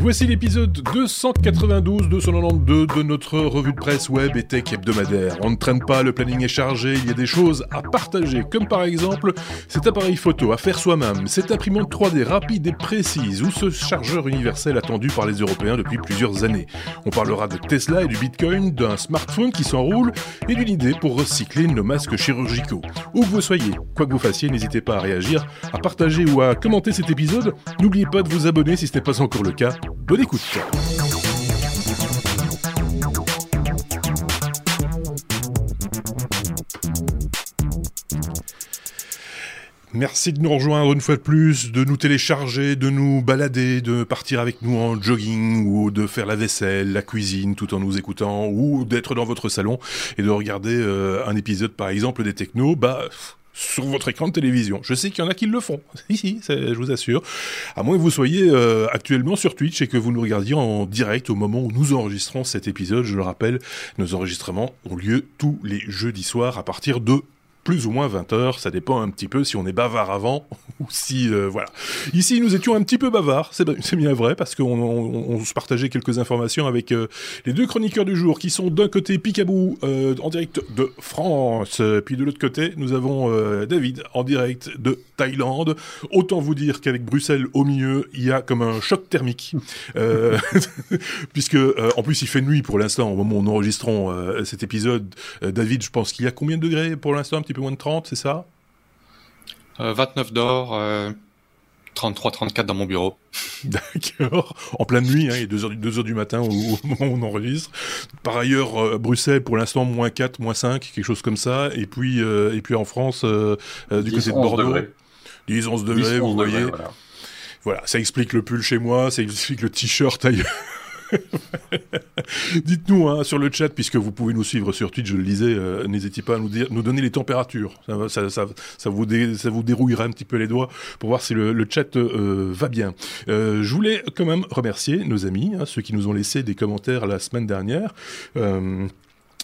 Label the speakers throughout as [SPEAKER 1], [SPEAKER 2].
[SPEAKER 1] Voici l'épisode 292 292 de notre revue de presse web et tech hebdomadaire. On ne traîne pas, le planning est chargé, il y a des choses à partager, comme par exemple cet appareil photo à faire soi-même, cette imprimante 3D rapide et précise ou ce chargeur universel attendu par les Européens depuis plusieurs années. On parlera de Tesla et du Bitcoin, d'un smartphone qui s'enroule et d'une idée pour recycler nos masques chirurgicaux. Où que vous soyez, quoi que vous fassiez, n'hésitez pas à réagir, à partager ou à commenter cet épisode. N'oubliez pas de vous abonner si ce n'est pas encore le cas. Bonne écoute Merci de nous rejoindre une fois de plus, de nous télécharger, de nous balader, de partir avec nous en jogging ou de faire la vaisselle, la cuisine tout en nous écoutant ou d'être dans votre salon et de regarder euh, un épisode par exemple des technos. Bah sur votre écran de télévision. Je sais qu'il y en a qui le font, ici, je vous assure. À moins que vous soyez euh, actuellement sur Twitch et que vous nous regardiez en direct au moment où nous enregistrons cet épisode. Je le rappelle, nos enregistrements ont lieu tous les jeudis soirs à partir de plus ou moins 20 heures, ça dépend un petit peu si on est bavard avant ou si euh, voilà. Ici, nous étions un petit peu bavards, c'est bien vrai parce qu'on se partageait quelques informations avec euh, les deux chroniqueurs du jour qui sont d'un côté Picabou euh, en direct de France, puis de l'autre côté nous avons David en direct de Thaïlande. Autant vous dire qu'avec Bruxelles au milieu, il y a comme un choc thermique puisque en plus il fait nuit pour l'instant au moment où nous enregistrons cet épisode. David, je pense qu'il y a combien de degrés pour l'instant un petit moins de 30, c'est ça?
[SPEAKER 2] 29 euh, d'or, 33, 34 dans mon bureau.
[SPEAKER 1] D'accord. En pleine nuit, hein, il est 2h, 2 heures du matin au, moment où on enregistre. Par ailleurs, euh, Bruxelles, pour l'instant, moins 4, moins 5, quelque chose comme ça. Et puis, euh, et puis en France, du côté de Bordeaux, 10, 11 degrés, vous voyez. Voilà. voilà. ça explique le pull chez moi, ça explique le t-shirt ailleurs. Dites-nous hein, sur le chat, puisque vous pouvez nous suivre sur Twitch, je le disais, euh, n'hésitez pas à nous, donner les températures. Ça vous dérouillera un petit peu les doigts pour voir si le, chat euh, va bien. Euh, je voulais quand même remercier nos amis, hein, ceux qui nous ont laissé des commentaires la semaine dernière.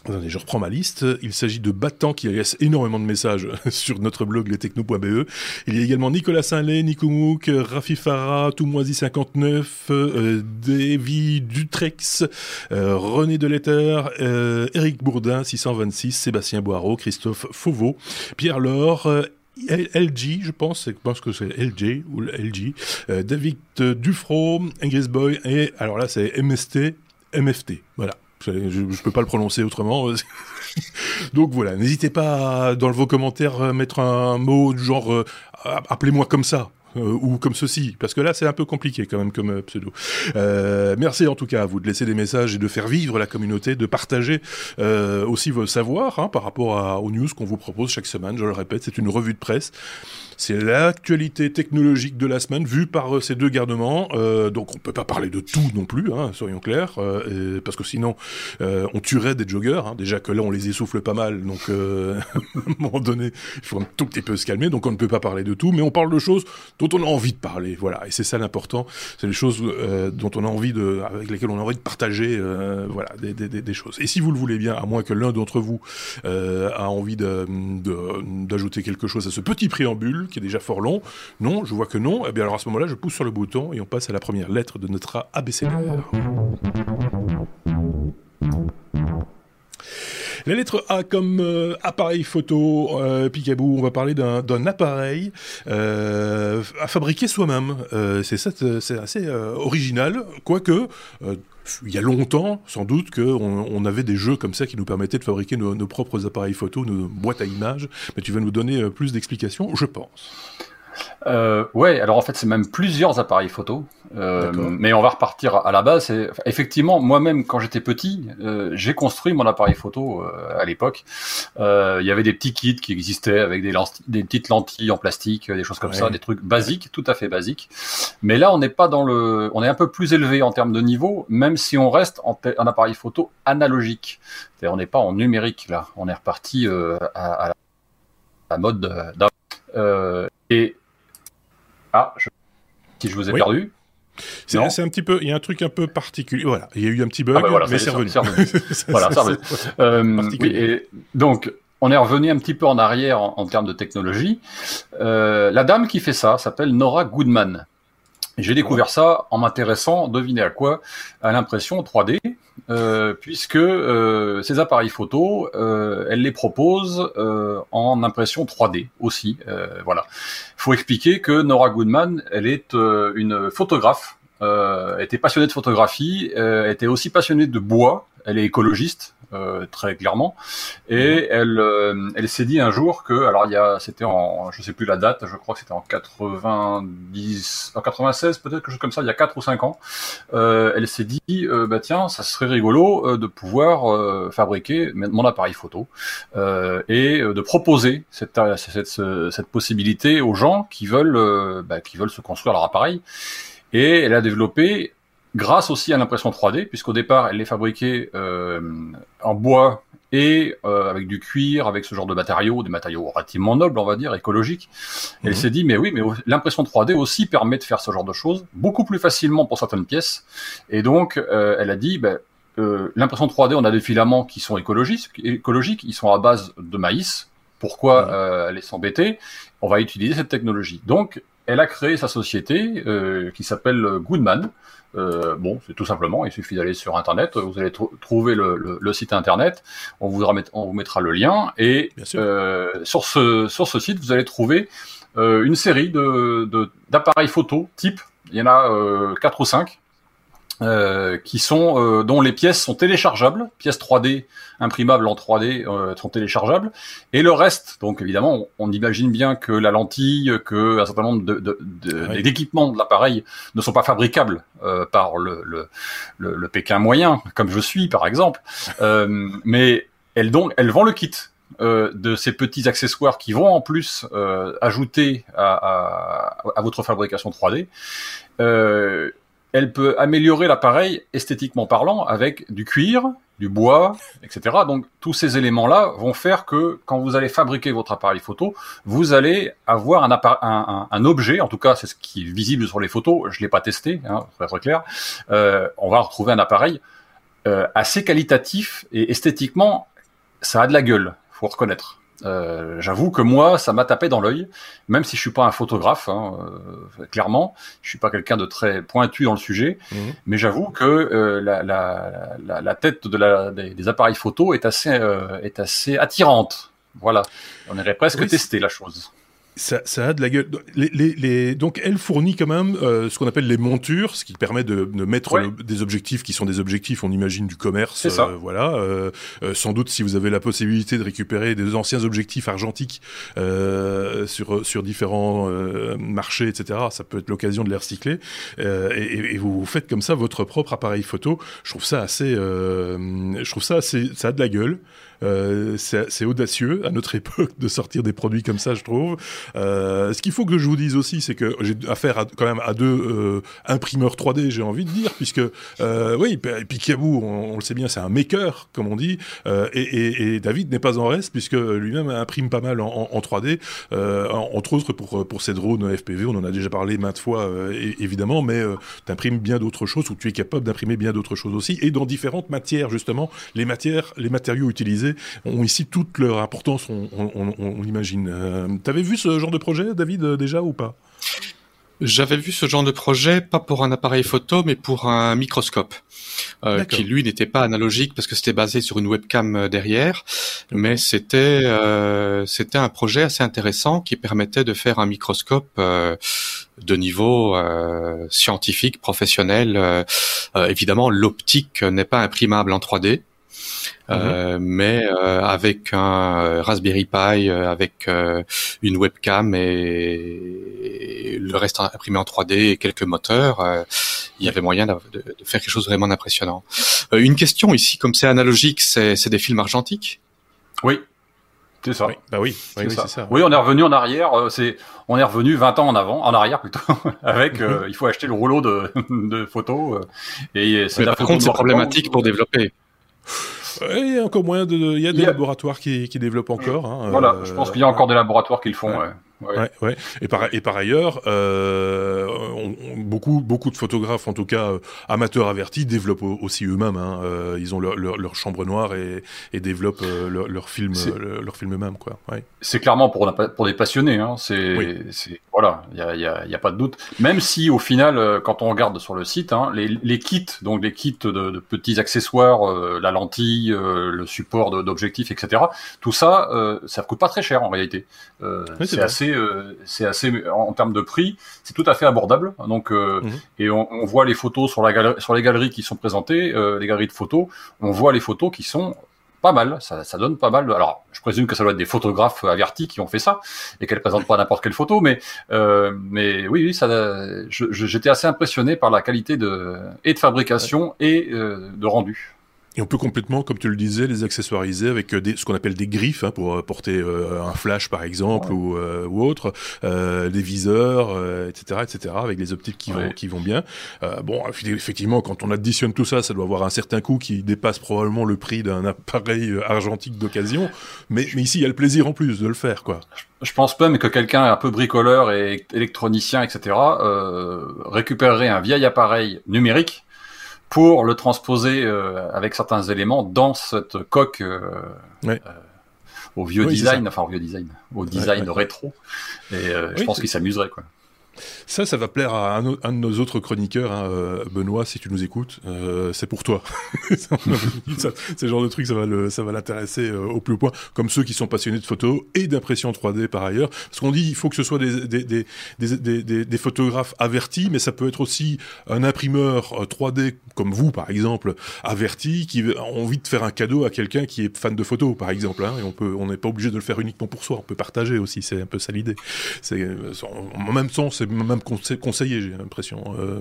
[SPEAKER 1] Attendez, je reprends ma liste. Il s'agit de Battant qui laisse énormément de messages sur notre blog lestechno.be. Il y a également Nicolas Saint-Lay, Nico Mouk, Rafi Farah, Toumoisi59, euh, Davy Dutrex, euh, René Deletter, euh, Eric Bourdin, 626, Sébastien Boireau, Christophe Fauveau, Pierre Laure, euh, LG, je pense, je pense que c'est LG ou LG, euh, David Dufro, Ingris Boy et alors là c'est MST, MFT, voilà. Je ne peux pas le prononcer autrement. Donc voilà, n'hésitez pas dans vos commentaires à mettre un mot du genre euh, appelez-moi comme ça. Euh, ou comme ceci, parce que là c'est un peu compliqué quand même comme euh, pseudo. merci en tout cas à vous de laisser des messages et de faire vivre la communauté, de partager aussi vos savoirs hein, par rapport aux news qu'on vous propose chaque semaine. Je le répète, c'est une revue de presse. C'est l'actualité technologique de la semaine vue par euh, ces deux garnements. Euh, donc on peut pas parler de tout non plus, hein, soyons clairs, euh, parce que sinon on tuerait des joggers. Hein. Déjà que là on les essouffle pas mal, donc à un moment donné il faut un tout petit peu se calmer. Donc on ne peut pas parler de tout, mais on parle de choses dont on a envie de parler. Voilà, et c'est ça l'important. C'est les choses dont on a envie de, avec lesquelles on a envie de partager, voilà, des, des, des, choses. Et si vous le voulez bien, à moins que l'un d'entre vous a envie d'ajouter de, quelque chose à ce petit préambule qui est déjà fort long. Non, je vois que non. Eh bien alors à ce moment-là, je pousse sur le bouton et on passe à la première lettre de notre ABCD. La lettre A comme euh, appareil photo, euh, Picaboo, on va parler d'un appareil euh, à fabriquer soi-même. Euh, c'est assez original, quoique il y a longtemps, sans doute, qu'on on avait des jeux comme ça qui nous permettaient de fabriquer nos, nos propres appareils photo, nos boîtes à images. Mais tu vas nous donner plus d'explications, je pense.
[SPEAKER 3] Euh, ouais, alors en fait, c'est même plusieurs appareils photo. Euh, mais on va repartir à la base. Effectivement, moi-même, quand j'étais petit, euh, j'ai construit mon appareil photo euh, à l'époque. Euh, il y avait des petits kits qui existaient avec des, des petites lentilles en plastique, des choses comme ça, des trucs basiques, tout à fait basiques. Mais là, on n'est pas dans le, on est un peu plus élevé en termes de niveau, même si on reste en, en appareil photo analogique. C'est-à-dire, on n'est pas en numérique là. On est reparti à, à, la mode. et ah, si je vous ai perdu.
[SPEAKER 1] C'est un petit peu, il y a un truc un peu particulier. Voilà, il y a eu un petit bug, ah bah mais c'est revenu.
[SPEAKER 3] voilà, c'est revenu. Euh, et donc, on est revenu un petit peu en arrière en, termes de technologie. Euh, la dame qui fait ça s'appelle Nora Goodman. J'ai découvert ça en m'intéressant, devinez à quoi, à l'impression 3D, euh, puisque euh, ces appareils photo, euh, elle les propose euh, en impression 3D aussi. Euh, voilà. Il faut expliquer que Nora Goodman, elle est une photographe, était passionnée de photographie, était aussi passionnée de bois. Elle est écologiste, euh, très clairement. Et mhm. elle, euh, elle s'est dit un jour que, alors il y a, c'était en, je sais plus la date, je crois que c'était en 90, en 96 peut-être quelque chose comme ça, il y a 4 ou 5 ans. Euh, elle s'est dit, bah tiens, ça serait rigolo de pouvoir fabriquer mon appareil photo et de proposer cette, cette, cette, possibilité aux gens qui veulent, bah, qui veulent se construire leur appareil. Et elle a développé grâce aussi à l'impression 3D, puisqu'au départ, elle les fabriquait euh, en bois et euh, avec du cuir, avec ce genre de matériaux, des matériaux relativement nobles, on va dire, écologiques. Elle mhm. s'est dit, mais oui, mais l'impression 3D aussi permet de faire ce genre de choses beaucoup plus facilement pour certaines pièces. Et donc, euh, elle a dit, ben, euh, l'impression 3D, on a des filaments qui sont écologiques, écologiques, ils sont à base de maïs. Pourquoi euh, aller s'embêter? On va utiliser cette technologie. Donc, elle a créé sa société euh, qui s'appelle Goodman. Euh, bon, c'est tout simplement, il suffit d'aller sur Internet, vous allez trouver le, le, site Internet, on vous, on vous mettra le lien, et euh, sur, ce, sur ce site, vous allez trouver euh, une série de d'appareils photo type, il y en a quatre ou cinq, euh, qui sont euh, dont les pièces sont téléchargeables, pièces 3D imprimables en 3D euh, sont téléchargeables, et le reste, donc évidemment, on, imagine bien que la lentille, que un certain nombre de, de, de d'équipements de l'appareil ne sont pas fabricables par le, le, le, Pékin moyen, comme je suis par exemple, mais elles donc elles vendent le kit. de ces petits accessoires qui vont en plus ajouter à, à, à, votre fabrication 3D. Euh, elle peut améliorer l'appareil esthétiquement parlant avec du cuir, du bois, etc. Donc tous ces éléments-là vont faire que quand vous allez fabriquer votre appareil photo, vous allez avoir un, objet, en tout cas c'est ce qui est visible sur les photos, je l'ai pas testé, hein, pour être clair, euh, on va retrouver un appareil euh, assez qualitatif et esthétiquement, ça a de la gueule, faut reconnaître. Euh, j'avoue que moi, ça m'a tapé dans l'œil, même si je suis pas un photographe, hein, euh, clairement, je suis pas quelqu'un de très pointu dans le sujet, mhm. mais j'avoue que euh, la, la, la, la, tête de la, des, appareils photo est assez, est assez attirante. Voilà, on irait presque tester la chose.
[SPEAKER 1] Ça, ça, a de la gueule. Les, les, les... Donc, elle fournit quand même euh, ce qu'on appelle les montures, ce qui permet de, de mettre des objectifs qui sont des objectifs, on imagine, du commerce. Euh, voilà. Euh, euh, sans doute, si vous avez la possibilité de récupérer des anciens objectifs argentiques euh, sur sur différents marchés, etc., ça peut être l'occasion de les recycler. Et, et, vous faites comme ça votre propre appareil photo. Je trouve ça assez. je trouve ça assez. Ça a de la gueule. Euh, c'est audacieux à notre époque de sortir des produits comme ça, je trouve. Euh, ce qu'il faut que je vous dise aussi, c'est que j'ai affaire à, quand même à deux euh, imprimeurs 3D, j'ai envie de dire, puisque euh, oui, Picaboo, on, on, le sait bien, c'est un maker, comme on dit, euh, et, et, et, David n'est pas en reste, puisque lui-même imprime pas mal en, en 3D, entre autres pour, pour ses drones FPV, on en a déjà parlé maintes fois, évidemment, mais tu imprimes bien d'autres choses, ou tu es capable d'imprimer bien d'autres choses aussi, et dans différentes matières, justement, les matières, les matériaux utilisés ont ici toute leur importance, on, on, on, l'imagine. Euh, T'avais vu ce genre de projet, David, euh, déjà ou pas?
[SPEAKER 2] J'avais vu ce genre de projet, pas pour un appareil photo, mais pour un microscope. Euh, qui lui n'était pas analogique parce que c'était basé sur une webcam derrière, mais c'était euh, c'était un projet assez intéressant qui permettait de faire un microscope euh, de niveau scientifique professionnel. évidemment, l'optique n'est pas imprimable en 3D, euh, mhm. mais euh, avec un euh, Raspberry Pi, avec une webcam et, le reste imprimé en 3D et quelques moteurs, il y avait moyen de, de, faire quelque chose vraiment d'impressionnant. une question ici, comme c'est analogique, c'est des films argentiques?
[SPEAKER 3] Oui, c'est ça.
[SPEAKER 1] Oui, bah oui, oui,
[SPEAKER 3] ça. ça. oui, on est revenu en arrière. c'est, on est revenu 20 ans en avant, en arrière plutôt. avec, mhm. il faut acheter le rouleau de, de photos. et
[SPEAKER 2] c'est par contre, c'est problématique pour développer.
[SPEAKER 1] Il y a encore moins de, il y a des laboratoires qui, qui développent encore. Hein,
[SPEAKER 3] voilà, je pense qu'il y a encore des laboratoires qui le font. Ouais.
[SPEAKER 1] Ouais. Ouais, Et, par, et par ailleurs, euh, beaucoup, beaucoup de photographes, en tout cas amateurs avertis, développent aussi eux-mêmes. Hein. ils ont leur, leur, chambre noire et, et développent leur, leur film, leur film eux-mêmes, quoi. Ouais.
[SPEAKER 3] C'est clairement pour, pour des passionnés. Hein. C'est, voilà, il y a, y, a, y a, pas de doute. Même si au final, quand on regarde sur le site, hein, les, les kits, donc les kits de, de petits accessoires, la lentille, le support d'objectifs, etc. Tout ça, ça coûte pas très cher en réalité. Euh, c'est assez, euh, c'est assez en, termes de prix, c'est tout à fait abordable. Donc, euh, mhm. et on, on, voit les photos sur la galerie, sur les galeries qui sont présentées, les galeries de photos, on voit les photos qui sont pas mal, ça, ça, donne pas mal. Alors, je présume que ça doit être des photographes avertis qui ont fait ça et qu'elles présentent pas n'importe quelle photo, mais euh, mais oui, oui, ça, j'étais assez impressionné par la qualité de et de fabrication et de rendu.
[SPEAKER 1] Et on peut complètement, comme tu le disais, les accessoiriser avec euh, des, ce qu'on appelle des griffes hein, pour euh, porter euh, un flash par exemple ou, ou, autre, euh, des viseurs, etc., etc., avec des optiques qui vont qui vont bien. bon, effectivement, quand on additionne tout ça, ça doit avoir un certain coût qui dépasse probablement le prix d'un appareil argentique d'occasion. Mais, mais ici, il y a le plaisir en plus de le faire, quoi.
[SPEAKER 3] Je pense pas, mais que quelqu'un un peu bricoleur et électronicien, etc., euh, récupérerait un vieil appareil numérique pour le transposer euh, avec certains éléments dans cette coque euh, euh, au vieux design, enfin au vieux design, au design rétro. Et je pense qu'il s'amuserait quoi.
[SPEAKER 1] Ça, ça va plaire à un, de nos autres chroniqueurs, hein, euh, Benoît, si tu nous écoutes. Euh, c'est pour toi. c'est genre de truc, ça va l'intéresser euh, au plus haut point, comme ceux qui sont passionnés de photos et d'impression 3D par ailleurs. Parce qu'on dit, il faut que ce soit des, des, des, photographes avertis, mais ça peut être aussi un imprimeur 3D comme vous, par exemple, averti, qui a envie de faire un cadeau à quelqu'un qui est fan de photos, par exemple. Hein, et on peut, on n'est pas obligé de le faire uniquement pour soi. On peut partager aussi. C'est un peu ça l'idée. En même temps, c'est même conseillé, j'ai l'impression. Euh,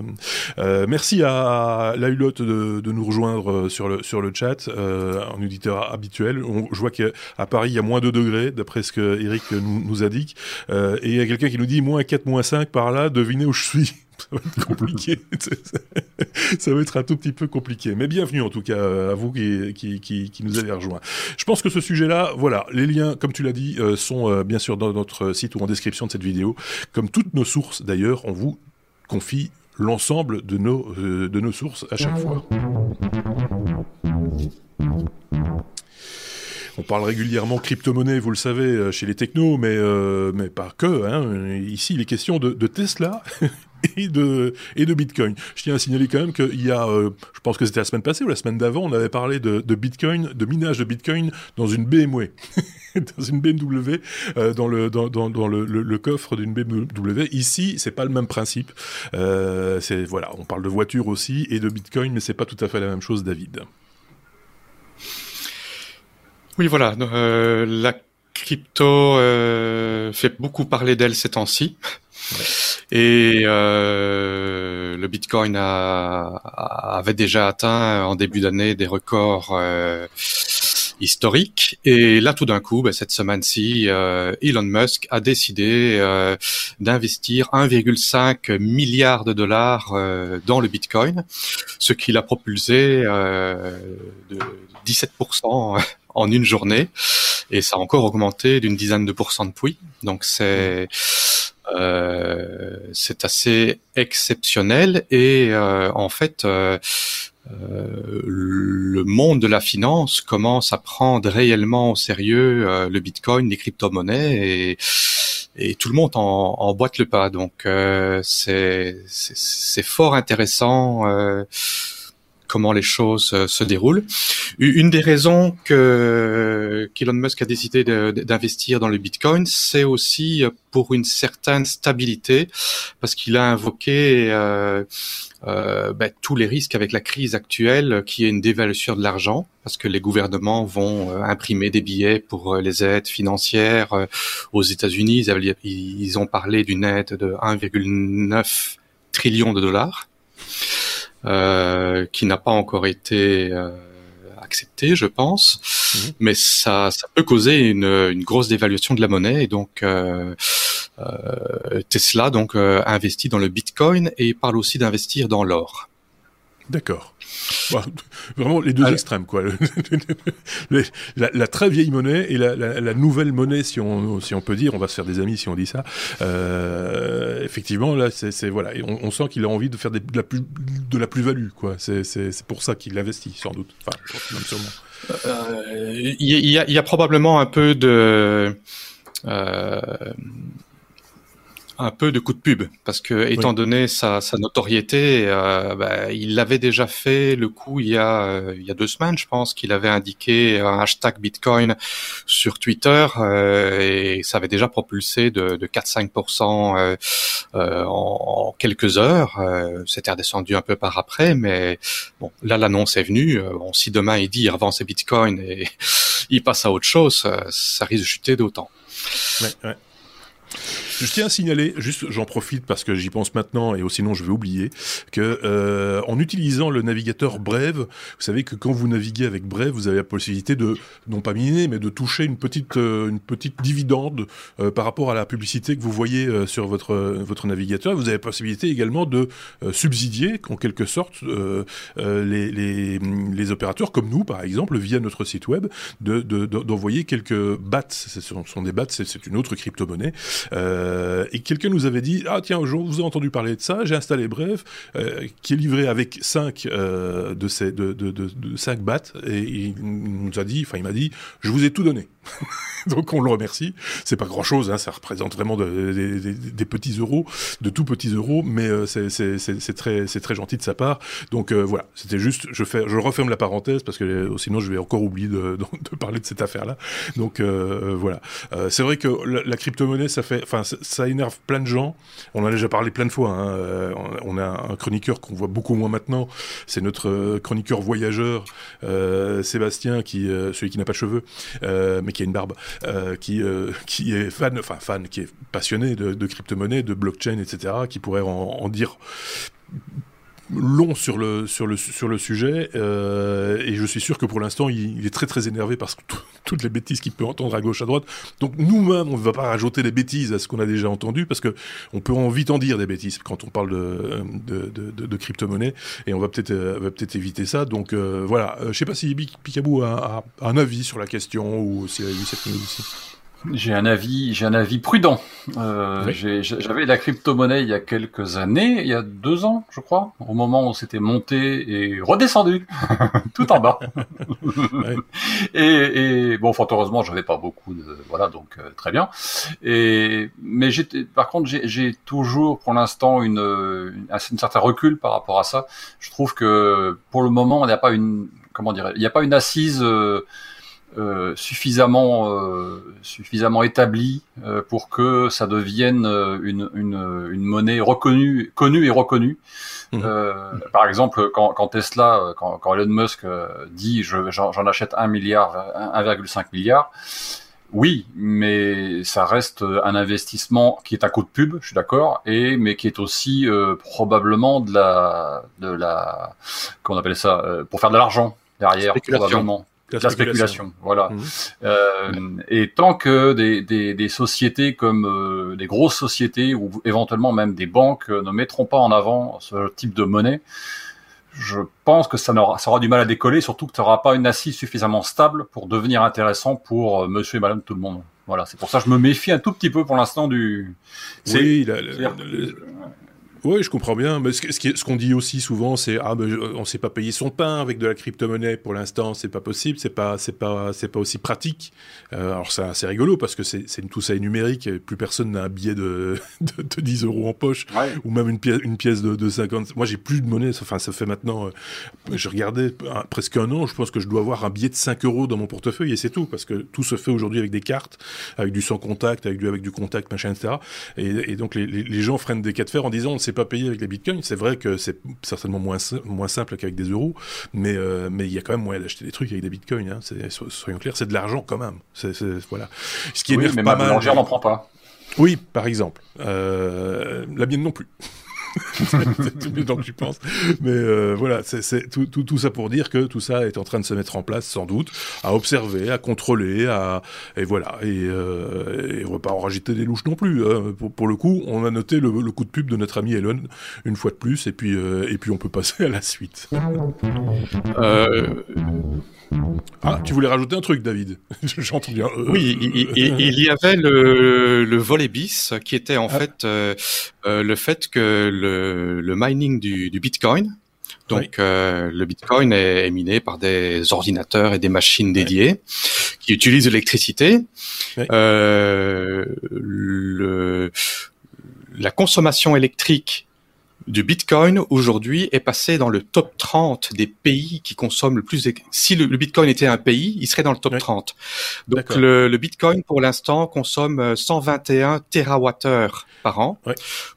[SPEAKER 1] euh, merci à la Hulotte de, de, nous rejoindre euh, sur le, sur le chat, un auditeur habituel. On, je vois qu'à Paris, il y a moins 2 degrés, d'après ce que Eric nous, nous a dit. et il y a quelqu'un qui nous dit moins 4, moins 5 par là, devinez où je suis ça va être compliqué. ça va être un tout petit peu compliqué. Mais bienvenue en tout cas à vous qui, qui, qui, qui nous avez rejoints. Je pense que ce sujet-là, voilà, les liens, comme tu l'as dit, euh, sont euh, bien sûr dans notre site ou en description de cette vidéo. Comme toutes nos sources d'ailleurs, on vous confie l'ensemble de nos, euh, de nos sources à chaque fois. On parle régulièrement crypto-monnaie, vous le savez, chez les technos, mais, mais pas que. Hein. Ici, il est question de, de Tesla et de, et de Bitcoin. Je tiens à signaler quand même qu'il y a, euh, je pense que c'était la semaine passée ou la semaine d'avant, on avait parlé de, de, Bitcoin, de minage de Bitcoin dans une BMW, dans une BMW, euh, dans le dans, dans, dans le, le, coffre d'une BMW. Ici, c'est pas le même principe. Euh, c'est voilà, on parle de voiture aussi et de Bitcoin, mais c'est pas tout à fait la même chose, David.
[SPEAKER 2] Oui, voilà. La crypto fait beaucoup parler d'elle ces temps-ci. Et euh, le Bitcoin a, avait déjà atteint en début d'année des records euh, historiques. Et là, tout d'un coup, ben, cette semaine-ci, euh, Elon Musk a décidé euh, d'investir 1,5 milliard de dollars euh, dans le Bitcoin, ce qui l'a propulsé de 17% en une journée. Et ça a encore augmenté d'une dizaine de pourcents depuis. Donc c'est euh, c'est assez exceptionnel et euh, en fait euh, le monde de la finance commence à prendre réellement au sérieux le Bitcoin, les crypto-monnaies et, et tout le monde en, en boite le pas. Donc c'est fort intéressant comment les choses euh, se déroulent. Une des raisons que qu'Elon Musk a décidé d'investir dans le Bitcoin, c'est aussi euh, pour une certaine stabilité, parce qu'il a invoqué euh, euh, ben, tous les risques avec la crise actuelle, qui est une dévaluation de l'argent, parce que les gouvernements vont imprimer des billets pour les aides financières aux États-Unis. Ils ont parlé d'une aide de 1,9 trillion de dollars. Euh, qui n'a pas encore été euh, accepté, je pense, mhm. mais ça, ça peut causer une, une, grosse dévaluation de la monnaie et donc euh, euh Tesla donc investit dans le Bitcoin et parle aussi d'investir dans l'or.
[SPEAKER 1] D'accord. vraiment les deux extrêmes, quoi. la, très vieille monnaie et la, nouvelle monnaie, si on, si on peut dire, on va se faire des amis si on dit ça. Euh, effectivement, là, c'est voilà, on, sent qu'il a envie de faire de la plus de la plus-value, quoi. C'est pour ça qu'il investit, sans doute. Enfin,
[SPEAKER 2] Il y, a, y, a probablement un peu de euh, un peu de coup de pub parce que étant donné sa, sa notoriété, euh, bah, il l'avait déjà fait le coup il y a euh, il y a deux semaines, je pense qu'il avait indiqué un hashtag Bitcoin sur Twitter euh, et ça avait déjà propulsé de, de 4-5% euh, euh, en, quelques heures. C'était redescendu un peu par après, mais bon là l'annonce est venue. Bon, si demain il dit il revend ses Bitcoins et il passe à autre chose, ça risque de chuter d'autant.
[SPEAKER 1] Ouais, ouais. Je tiens à signaler, juste j'en profite parce que j'y pense maintenant et sinon je vais oublier, que euh, en utilisant le navigateur Brave, vous savez que quand vous naviguez avec Brave, vous avez la possibilité de, non pas miner, mais de toucher une petite, euh, une petite dividende euh, par rapport à la publicité que vous voyez euh, sur votre, votre navigateur. Vous avez la possibilité également de subsidier, en quelque sorte, les, les, les, opérateurs comme nous, par exemple, via notre site web, d'envoyer de, de, quelques BATs. Ce sont, des BATs, c'est une autre crypto-monnaie. Euh, et quelqu'un nous avait dit ah tiens je vous ai entendu parler de ça j'ai installé Bref euh, qui est livré avec 5 euh, de ces de, de, de, de 5 bats et il nous a dit enfin il m'a dit je vous ai tout donné. Donc on le remercie. C'est pas grand chose hein, ça représente vraiment des petits euros de tout petits euros mais c'est très très gentil de sa part. Donc voilà. C'était juste je fais je referme la parenthèse parce que sinon je vais encore oublier de, parler de cette affaire là donc voilà. C'est vrai que la, la crypto-monnaie ça fait enfin ça énerve plein de gens. On en a déjà parlé plein de fois. Hein. Euh, on a un chroniqueur qu'on voit beaucoup moins maintenant. C'est notre euh, chroniqueur voyageur, euh, Sébastien, qui, celui qui n'a pas de cheveux, mais qui a une barbe, qui, qui est fan, enfin fan, qui est passionné de, crypto-monnaie, de blockchain, etc., qui pourrait en dire long sur le, sur le, sur le sujet, euh, et je suis sûr que pour l'instant, il, est très très énervé parce que toutes les bêtises qu'il peut entendre à gauche, à droite. Donc nous-mêmes, on ne va pas rajouter des bêtises à ce qu'on a déjà entendu, parce que on peut en vite en dire des bêtises quand on parle de, de, de, crypto-monnaie, et on va peut-être euh, peut-être éviter ça. Donc euh, voilà, je sais pas si Picaboo a, un avis sur la question, ou s'il a eu cette news aussi.
[SPEAKER 3] J'ai un avis, j'ai un avis prudent. Euh, J'avais la crypto-monnaie il y a quelques années, il y a deux ans, je crois, au moment où c'était monté et redescendu, tout en bas. et, et, bon, fort heureusement, j'avais pas beaucoup de, voilà, donc euh, très bien. Et mais j'étais, par contre, j'ai toujours, pour l'instant, une, une, un certain recul par rapport à ça. Je trouve que pour le moment, il n'y a pas une, comment dire, il n'y a pas une assise. Euh, euh, suffisamment euh, suffisamment établi euh, pour que ça devienne une, une, une, monnaie reconnue connue et reconnue. Mmh. par exemple, quand, quand Tesla, quand, quand, Elon Musk dit j'en achète un milliard, 1,5 milliard. Oui, mais ça reste un investissement qui est un coup de pub, je suis d'accord, et mais qui est aussi probablement de la de la qu'on appelle ça pour faire de l'argent derrière probablement la, spéculation. voilà. Mmh. Euh, et tant que des, des, des sociétés comme euh, des grosses sociétés ou éventuellement même des banques euh, ne mettront pas en avant ce type de monnaie, je pense que ça, aura, ça aura du mal à décoller, surtout que ça n'aura pas une assise suffisamment stable pour devenir intéressant pour euh, monsieur et madame tout le monde. Voilà, c'est pour ça que je me méfie un tout petit peu pour l'instant du...
[SPEAKER 1] Oui, oui, je comprends bien. Mais ce, qu'on dit aussi souvent, c'est ah, ben, on sait pas payer son pain avec de la crypto-monnaie pour l'instant, c'est pas possible, c'est pas, c'est pas, c'est pas aussi pratique. Euh, alors c'est assez rigolo parce que c'est, tout ça est numérique. Et plus personne n'a un billet de, de, de, 10 euros en poche ou même une pièce, une pièce de, de 50. Moi, j'ai plus de monnaie. Enfin, ça fait maintenant. Euh, je regardais presque un an. Je pense que je dois avoir un billet de 5 euros dans mon portefeuille et c'est tout parce que tout se fait aujourd'hui avec des cartes, avec du sans contact, avec du avec du contact, machin, etc. Et, et donc les, les, les gens freinent des cas de fer en disant on ne sait pas payer avec les bitcoins. C'est vrai que c'est certainement moins, moins simple qu'avec des euros, mais euh, mais il y a quand même moyen d'acheter des trucs avec des bitcoins. Hein. soyons clairs, c'est de l'argent quand même. C'est, voilà.
[SPEAKER 3] Ce qui est pas mal. n'en prend pas.
[SPEAKER 1] Oui, par exemple. Euh, la mienne non plus. c'est mieux que tu penses. Mais euh, voilà, c'est tout, tout, tout, ça pour dire que tout ça est en train de se mettre en place, sans doute, à observer, à contrôler, à et voilà. Et, euh, et on va pas en rajouter des louches non plus. Hein. Pour, pour, le coup, on a noté le, le, coup de pub de notre ami Elon une fois de plus, et puis euh, et puis on peut passer à la suite. Ah, tu voulais rajouter un truc, David J'entends bien.
[SPEAKER 2] Euh, oui, il, y avait le, le volet bis qui était en ah. fait euh, euh, le fait que le, le mining du, du Bitcoin, donc le Bitcoin est, miné par des ordinateurs et des machines dédiées qui utilisent l'électricité. le, la consommation électrique du Bitcoin aujourd'hui est passé dans le top 30 des pays qui consomment le plus. Si le, Bitcoin était un pays, il serait dans le top 30. Donc le, Bitcoin pour l'instant consomme 121 TWh par an.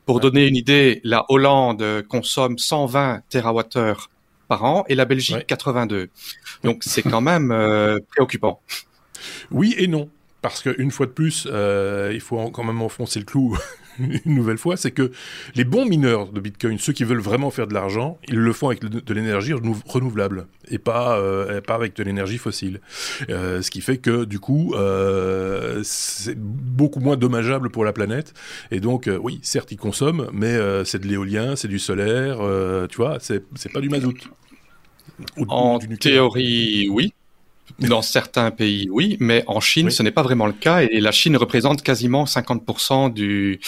[SPEAKER 2] Pour donner une idée, la Hollande consomme 120 TWh par an et la Belgique 82. Donc c'est quand même euh, préoccupant.
[SPEAKER 1] Oui et non parce qu'une fois de plus, euh, il faut quand même enfoncer le clou une nouvelle fois, c'est que les bons mineurs de Bitcoin, ceux qui veulent vraiment faire de l'argent, ils le font avec de l'énergie renouvelable et pas, euh, pas avec de l'énergie fossile. Euh, ce qui fait que du coup, euh, c'est beaucoup moins dommageable pour la planète. Et donc, oui, certes, ils consomment, mais c'est de l'éolien, c'est du solaire, tu vois, c'est pas du mazout.
[SPEAKER 2] en théorie, oui. Dans certains pays, oui, mais en Chine, ce n'est pas vraiment le cas et la Chine représente quasiment 50% du,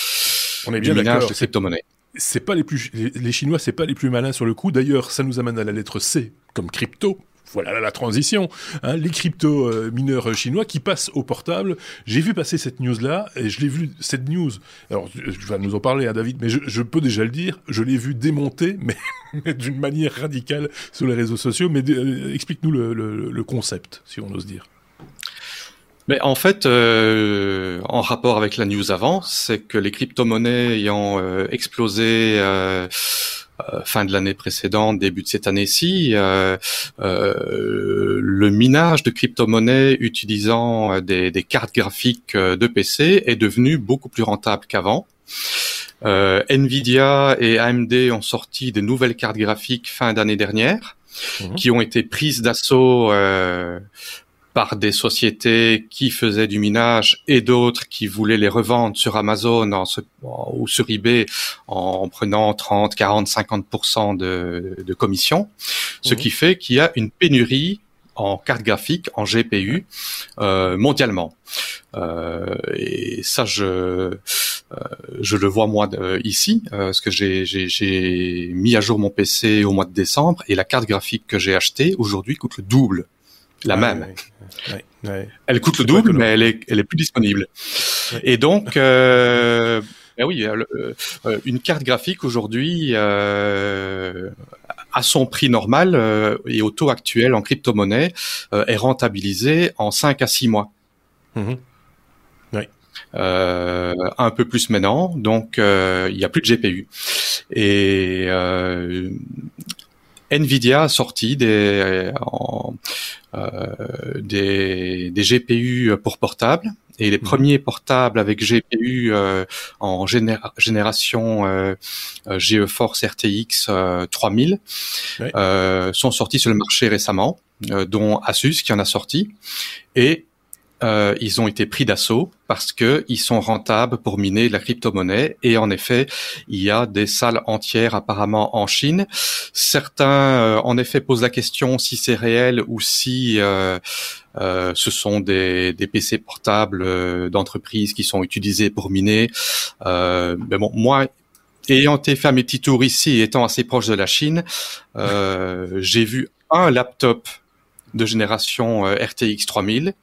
[SPEAKER 2] On est bien du minage de crypto-monnaies.
[SPEAKER 1] C'est pas les plus, les Chinois, c'est pas les plus malins sur le coup. D'ailleurs, ça nous amène à la lettre C, comme crypto voilà la transition. Hein, les crypto euh, mineurs chinois qui passent au portable. J'ai vu passer cette news là et je l'ai vu cette news. Alors tu vas nous en parler, hein, David, mais je, peux déjà le dire. Je l'ai vu démonter, mais, d'une manière radicale sur les réseaux sociaux. Mais euh, explique-nous le, concept, si on ose dire.
[SPEAKER 2] Mais en fait, euh, en rapport avec la news avant, c'est que les crypto-monnaies ayant explosé fin de l'année précédente, début de cette année-ci, euh, euh, le minage de crypto-monnaies utilisant des, des, cartes graphiques de PC est devenu beaucoup plus rentable qu'avant. Nvidia et AMD ont sorti des nouvelles cartes graphiques fin d'année dernière, mhm. qui ont été prises d'assaut par des sociétés qui faisaient du minage et d'autres qui voulaient les revendre sur Amazon ou sur eBay en prenant 30, 40, 50% de, de commission, ce qui fait qu'il y a une pénurie en carte graphique, en GPU, euh, mondialement. Euh, et ça, je, euh, je le vois moi ici, parce que j'ai mis à jour mon PC au mois de décembre, et la carte graphique que j'ai achetée aujourd'hui coûte le double la même. Elle coûte le double, mais elle est, elle est plus disponible. Et donc, euh, ben oui, euh, euh, une carte graphique aujourd'hui euh, à son prix normal euh, et au taux actuel en crypto-monnaie est rentabilisée en 5 à 6 mois. Mm-hmm. Euh, un peu plus maintenant, donc il n'y a plus de GPU. Et euh, Nvidia a sorti des, euh, des, des, GPU pour portable et les mhm. premiers portables avec GPU euh, en génération euh, GeForce RTX 3000 sont sortis sur le marché récemment, dont Asus qui en a sorti. Et euh, ils ont été pris d'assaut parce que ils sont rentables pour miner la crypto-monnaie. Et en effet, il y a des salles entières apparemment en Chine. Certains, euh, en effet, posent la question si c'est réel ou si euh, euh ce sont des, des PC portables euh, d'entreprise qui sont utilisés pour miner. mais bon, moi, ayant été fait mes petits tours ici, étant assez proche de la Chine, j'ai vu un laptop de génération euh, RTX 3000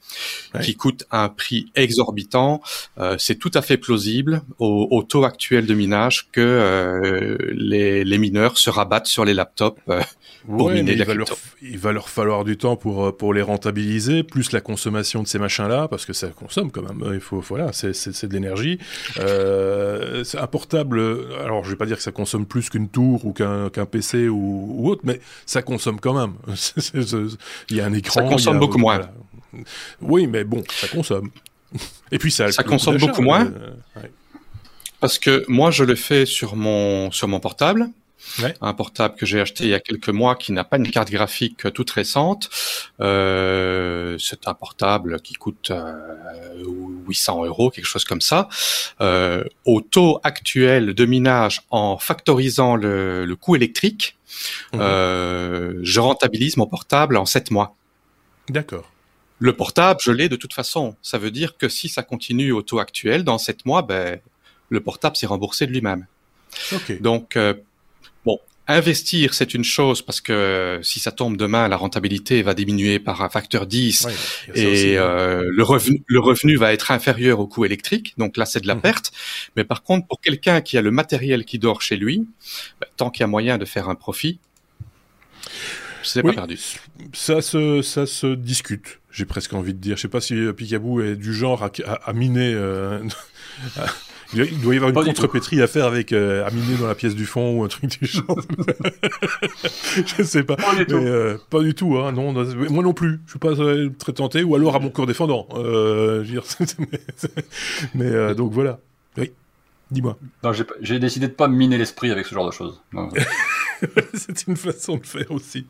[SPEAKER 2] qui coûte un prix exorbitant. Euh, c'est tout à fait plausible au, taux actuel de minage que euh, les, les, mineurs se rabattent sur les laptops pour miner
[SPEAKER 1] il, va leur, il va leur falloir du temps pour pour les rentabiliser, plus la consommation de ces machins-là, parce que ça consomme quand même. Il faut voilà, c'est de l'énergie. un portable, alors je vais pas dire que ça consomme plus qu'une tour ou qu'un qu'un PC ou, ou, autre, mais ça consomme quand même. il y a un écran.
[SPEAKER 2] Ça consomme beaucoup moins.
[SPEAKER 1] Oui, mais bon, ça consomme. Et puis ça.
[SPEAKER 2] Ça consomme beaucoup moins. Euh, Parce que moi, je le fais sur mon sur mon portable. Un portable que j'ai acheté il y a quelques mois qui n'a pas une carte graphique toute récente. Euh, c'est un portable qui coûte euh, 800 euros, quelque chose comme ça. Euh, au taux actuel de minage, en factorisant le, le coût électrique, mhm. euh, je rentabilise mon portable en 7 mois.
[SPEAKER 1] D'accord.
[SPEAKER 2] Le portable, je l'ai de toute façon. Ça veut dire que si ça continue au taux actuel, dans 7 mois, ben, le portable s'est remboursé de lui-même. Donc, euh, bon, investir, c'est une chose parce que si ça tombe demain, la rentabilité va diminuer par un facteur 10 et euh, le, revenu, le revenu va être inférieur au coût électrique. Donc là, c'est de la mmh. perte. Mais par contre, pour quelqu'un qui a le matériel qui dort chez lui, ben, tant qu'il y a moyen de faire un profit, c'est pas perdu.
[SPEAKER 1] Ça se, ça se discute, j'ai presque envie de dire. Je sais pas si Picaboo est du genre à, miner. Euh, Il doit y avoir une contrepétrie à faire avec euh, à miner dans la pièce du fond ou un truc du genre. je sais pas. Pas du tout. Euh, pas du tout, hein, non, moi non plus. Je suis pas très tenté. Ou alors à mon corps défendant. Euh, dire, mais euh, donc voilà. Oui. Dis-moi.
[SPEAKER 3] J'ai décidé de pas miner l'esprit avec ce genre de choses.
[SPEAKER 1] c'est une façon de faire aussi.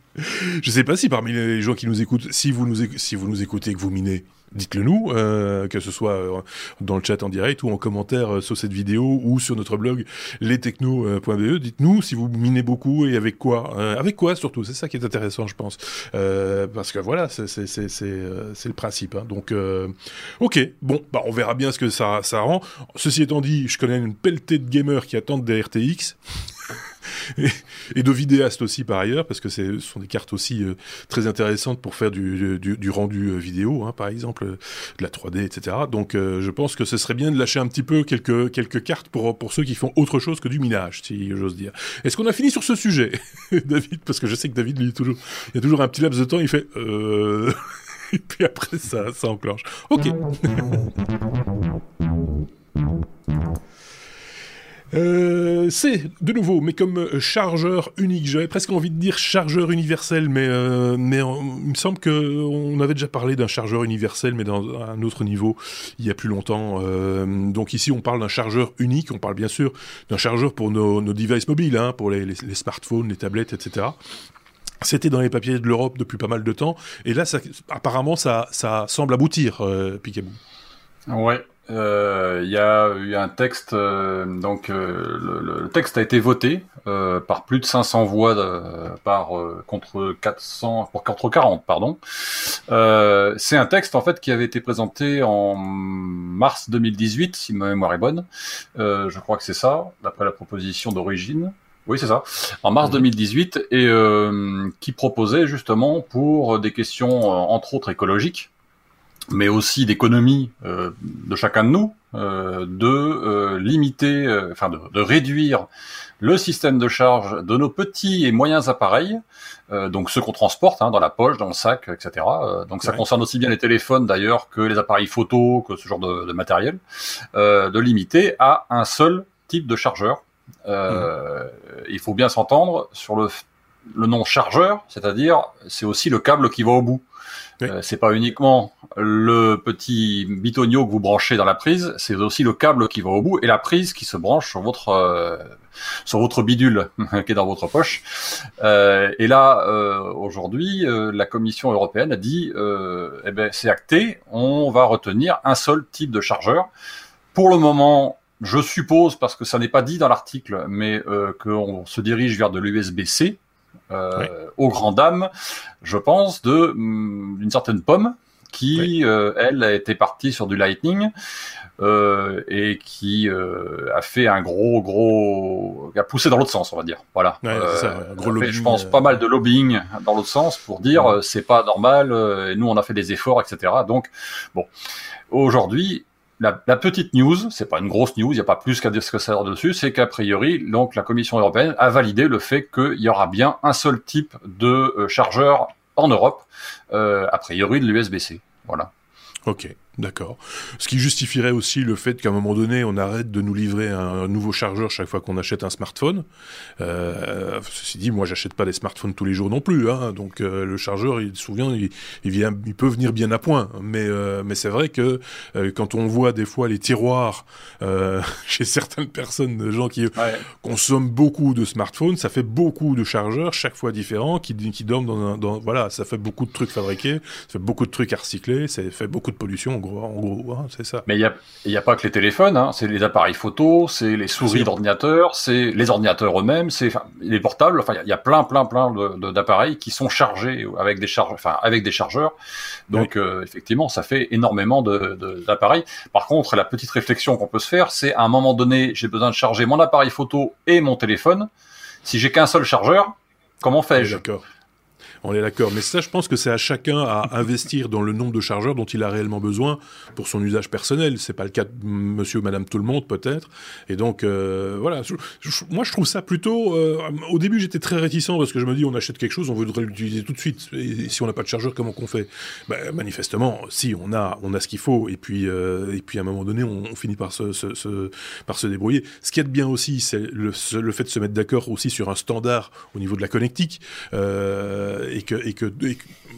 [SPEAKER 1] Je sais pas si parmi les gens qui nous écoutent, si vous nous, si vous nous écoutez et que vous minez, dites-le nous, euh, que ce soit euh, dans le chat en direct ou en commentaire euh, sur cette vidéo ou sur notre blog lestechno.be. Dites-nous si vous minez beaucoup et avec quoi. avec quoi surtout, c'est ça qui est intéressant, je pense. parce que voilà, c'est le principe. Hein. Donc, ok, bon, bah, on verra bien ce que ça, ça rend. Ceci étant dit, je connais une pelletée de gamers qui attendent des RTX et, de vidéastes aussi par ailleurs, parce que ce sont des cartes aussi euh, très intéressantes pour faire du, du, rendu euh, vidéo, hein, par exemple, euh, de la 3D, etc. Donc je pense que ce serait bien de lâcher un petit peu quelques, quelques cartes pour, pour ceux qui font autre chose que du minage, si j'ose dire. Est-ce qu'on a fini sur ce sujet, David? Parce que je sais que David, lui, toujours, il y a toujours un petit laps de temps, il fait... et puis après, ça, ça enclenche. Ok. Euh, c'est de nouveau, mais comme euh, chargeur unique. J'avais presque envie de dire chargeur universel, mais euh, il me semble que on avait déjà parlé d'un chargeur universel, mais dans un autre niveau il y a plus longtemps. donc ici, on parle d'un chargeur unique. On parle bien sûr d'un chargeur pour nos, devices mobiles, hein, pour les, smartphones, les tablettes, etc. C'était dans les papiers de l'Europe depuis pas mal de temps, et là, ça, apparemment, ça, semble aboutir, euh, Picaboo.
[SPEAKER 3] Euh, il y a eu un texte, euh, donc euh, le, texte a été voté par plus de 500 voix par contre 400 pour contre 40 pardon. c'est un texte en fait qui avait été présenté en mars 2018 si ma mémoire est bonne. je crois que c'est ça d'après la proposition d'origine. Oui, c'est ça. En mars 2018 et qui proposait justement pour des questions entre autres écologiques mais aussi d'économie euh, de chacun de nous, euh, de euh, limiter, enfin de, de, réduire le système de charge de nos petits et moyens appareils, donc ceux qu'on transporte hein, dans la poche, dans le sac, etc. donc ça concerne aussi bien les téléphones d'ailleurs que les appareils photo, que ce genre de, de matériel, de limiter à un seul type de chargeur. Mmh. Il faut bien s'entendre sur le, le nom chargeur, c'est-à-dire c'est aussi le câble qui va au bout. Euh, c'est pas uniquement le petit bitonio que vous branchez dans la prise, c'est aussi le câble qui va au bout et la prise qui se branche sur votre euh, sur votre bidule qui est dans votre poche. Euh, et là, euh, aujourd'hui, la Commission européenne a dit, eh ben c'est acté, on va retenir un seul type de chargeur. Pour le moment, je suppose, parce que ça n'est pas dit dans l'article, mais qu'on se dirige vers de l'USB-C, euh, aux grandes dames, je pense, de mm, d'une certaine pomme qui, euh, elle, a été partie sur du Lightning euh, et qui euh, a fait un gros, gros, a poussé dans l'autre sens, on va dire. Voilà. Ouais, ça, gros fait, je pense pas mal de lobbying dans l'autre sens pour dire c'est pas normal et nous on a fait des efforts, etc. Donc bon, aujourd'hui la, petite news, c'est pas une grosse news, il n'y a pas plus qu'à dire ce que ça dessus, c'est qu'a priori, donc la Commission européenne a validé le fait qu'il y aura bien un seul type de euh, chargeur en Europe, euh, a priori de l'USB-C. Voilà.
[SPEAKER 1] Ok. D'accord. Ce qui justifierait aussi le fait qu'à un moment donné, on arrête de nous livrer un, nouveau chargeur chaque fois qu'on achète un smartphone. Euh, ceci dit, moi, j'achète pas des smartphones tous les jours non plus, hein, donc euh, le chargeur, il souvent, il, il, vient, il peut venir bien à point. Mais, euh, mais c'est vrai que quand on voit des fois les tiroirs chez certaines personnes, de gens qui consomment beaucoup de smartphones, ça fait beaucoup de chargeurs, chaque fois différents, qui, qui dorment dans, un, dans, voilà, ça fait beaucoup de trucs fabriqués, ça fait beaucoup de trucs à recycler, ça fait beaucoup de pollution en gros, hein, c'est ça.
[SPEAKER 3] Mais il n'y a, a, pas que les téléphones, hein, c'est les appareils photo, c'est les souris d'ordinateur, c'est les ordinateurs eux-mêmes, c'est les portables. Enfin, il y, a plein, plein, plein d'appareils qui sont chargés avec des chargeurs, enfin avec des chargeurs. Donc euh, effectivement, ça fait énormément d'appareils. Par contre, la petite réflexion qu'on peut se faire, c'est à un moment donné, j'ai besoin de charger mon appareil photo et mon téléphone. Si j'ai qu'un seul chargeur, comment fais-je?
[SPEAKER 1] D'accord. On est d'accord. Mais ça, je pense que c'est à chacun à investir dans le nombre de chargeurs dont il a réellement besoin pour son usage personnel. C'est pas le cas de monsieur ou madame tout le monde, peut-être. Et donc, euh, voilà. moi, je trouve ça plutôt. Euh, au début, j'étais très réticent parce que je me dis, on achète quelque chose, on voudrait l'utiliser tout de suite. Et si on n'a pas de chargeur, comment qu'on fait? Ben, Manifestement, si, on a, on a ce qu'il faut. Et puis, euh, et puis, à un moment donné, on, finit par se, par se débrouiller. Ce qui est bien aussi, c'est le, fait de se mettre d'accord aussi sur un standard au niveau de la connectique. Et que, et que,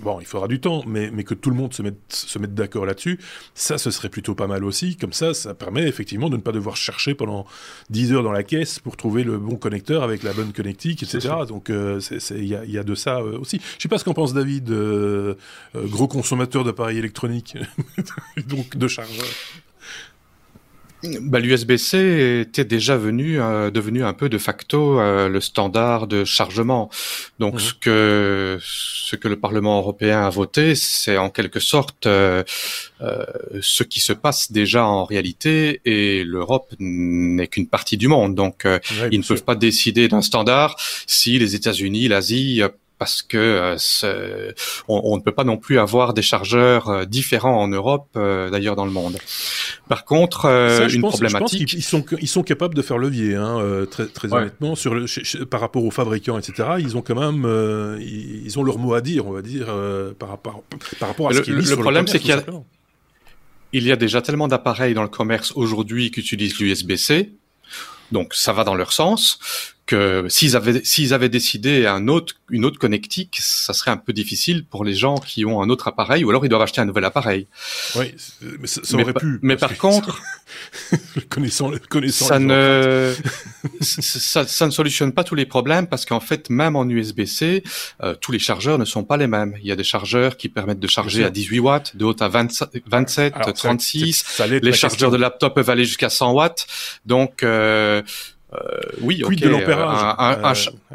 [SPEAKER 1] bon, il faudra du temps, mais, mais que tout le monde se mette, se mette d'accord là-dessus, ça, ce serait plutôt pas mal aussi. Comme ça, ça permet effectivement de ne pas devoir chercher pendant 10 heures dans la caisse pour trouver le bon connecteur avec la bonne connectique, etc. Donc, euh, il y, a, y, a, de ça euh, aussi. Je sais pas ce qu'en pense David, euh, gros consommateur d'appareils électroniques, donc de chargeurs
[SPEAKER 2] bah, L'USB-C était déjà venu, euh, devenu un peu de facto euh, le standard de chargement. Donc mhm. ce que ce que le Parlement européen a voté, c'est en quelque sorte euh, ce qui se passe déjà en réalité, et l'Europe n'est qu'une partie du monde. Donc ils ne peuvent pas décider d'un standard si les États-Unis, l'Asie parce que euh, on, on, ne peut pas non plus avoir des chargeurs euh, différents en Europe, euh, d'ailleurs dans le monde. Par contre, une problématique.
[SPEAKER 1] ils sont ils sont capables de faire levier, hein, très très honnêtement, sur le, par rapport aux fabricants, etc. Ils ont quand même ils, ont leur mot à dire, on va dire, par rapport par rapport à ce qui est mis
[SPEAKER 2] le, problème, c'est qu'il y a il y a déjà tellement d'appareils dans le commerce aujourd'hui qui utilisent l'USB-C, donc ça va dans leur sens que s'ils avaient s'ils avaient décidé un autre une autre connectique, ça serait un peu difficile pour les gens qui ont un autre appareil ou alors ils doivent acheter un nouvel appareil.
[SPEAKER 1] Oui, mais ça, aurait pu.
[SPEAKER 2] Mais par contre,
[SPEAKER 1] connaissant connaissant
[SPEAKER 2] ça ne ça, ça, ne solutionne pas tous les problèmes parce qu'en fait même en USB-C, euh, tous les chargeurs ne sont pas les mêmes. Il y a des chargeurs qui permettent de charger à 18 watts, d'autres à 27, 36. les chargeurs de laptop peuvent aller jusqu'à 100 watts. Donc euh, euh, oui,
[SPEAKER 1] ok. de l'ampérage
[SPEAKER 2] euh, un,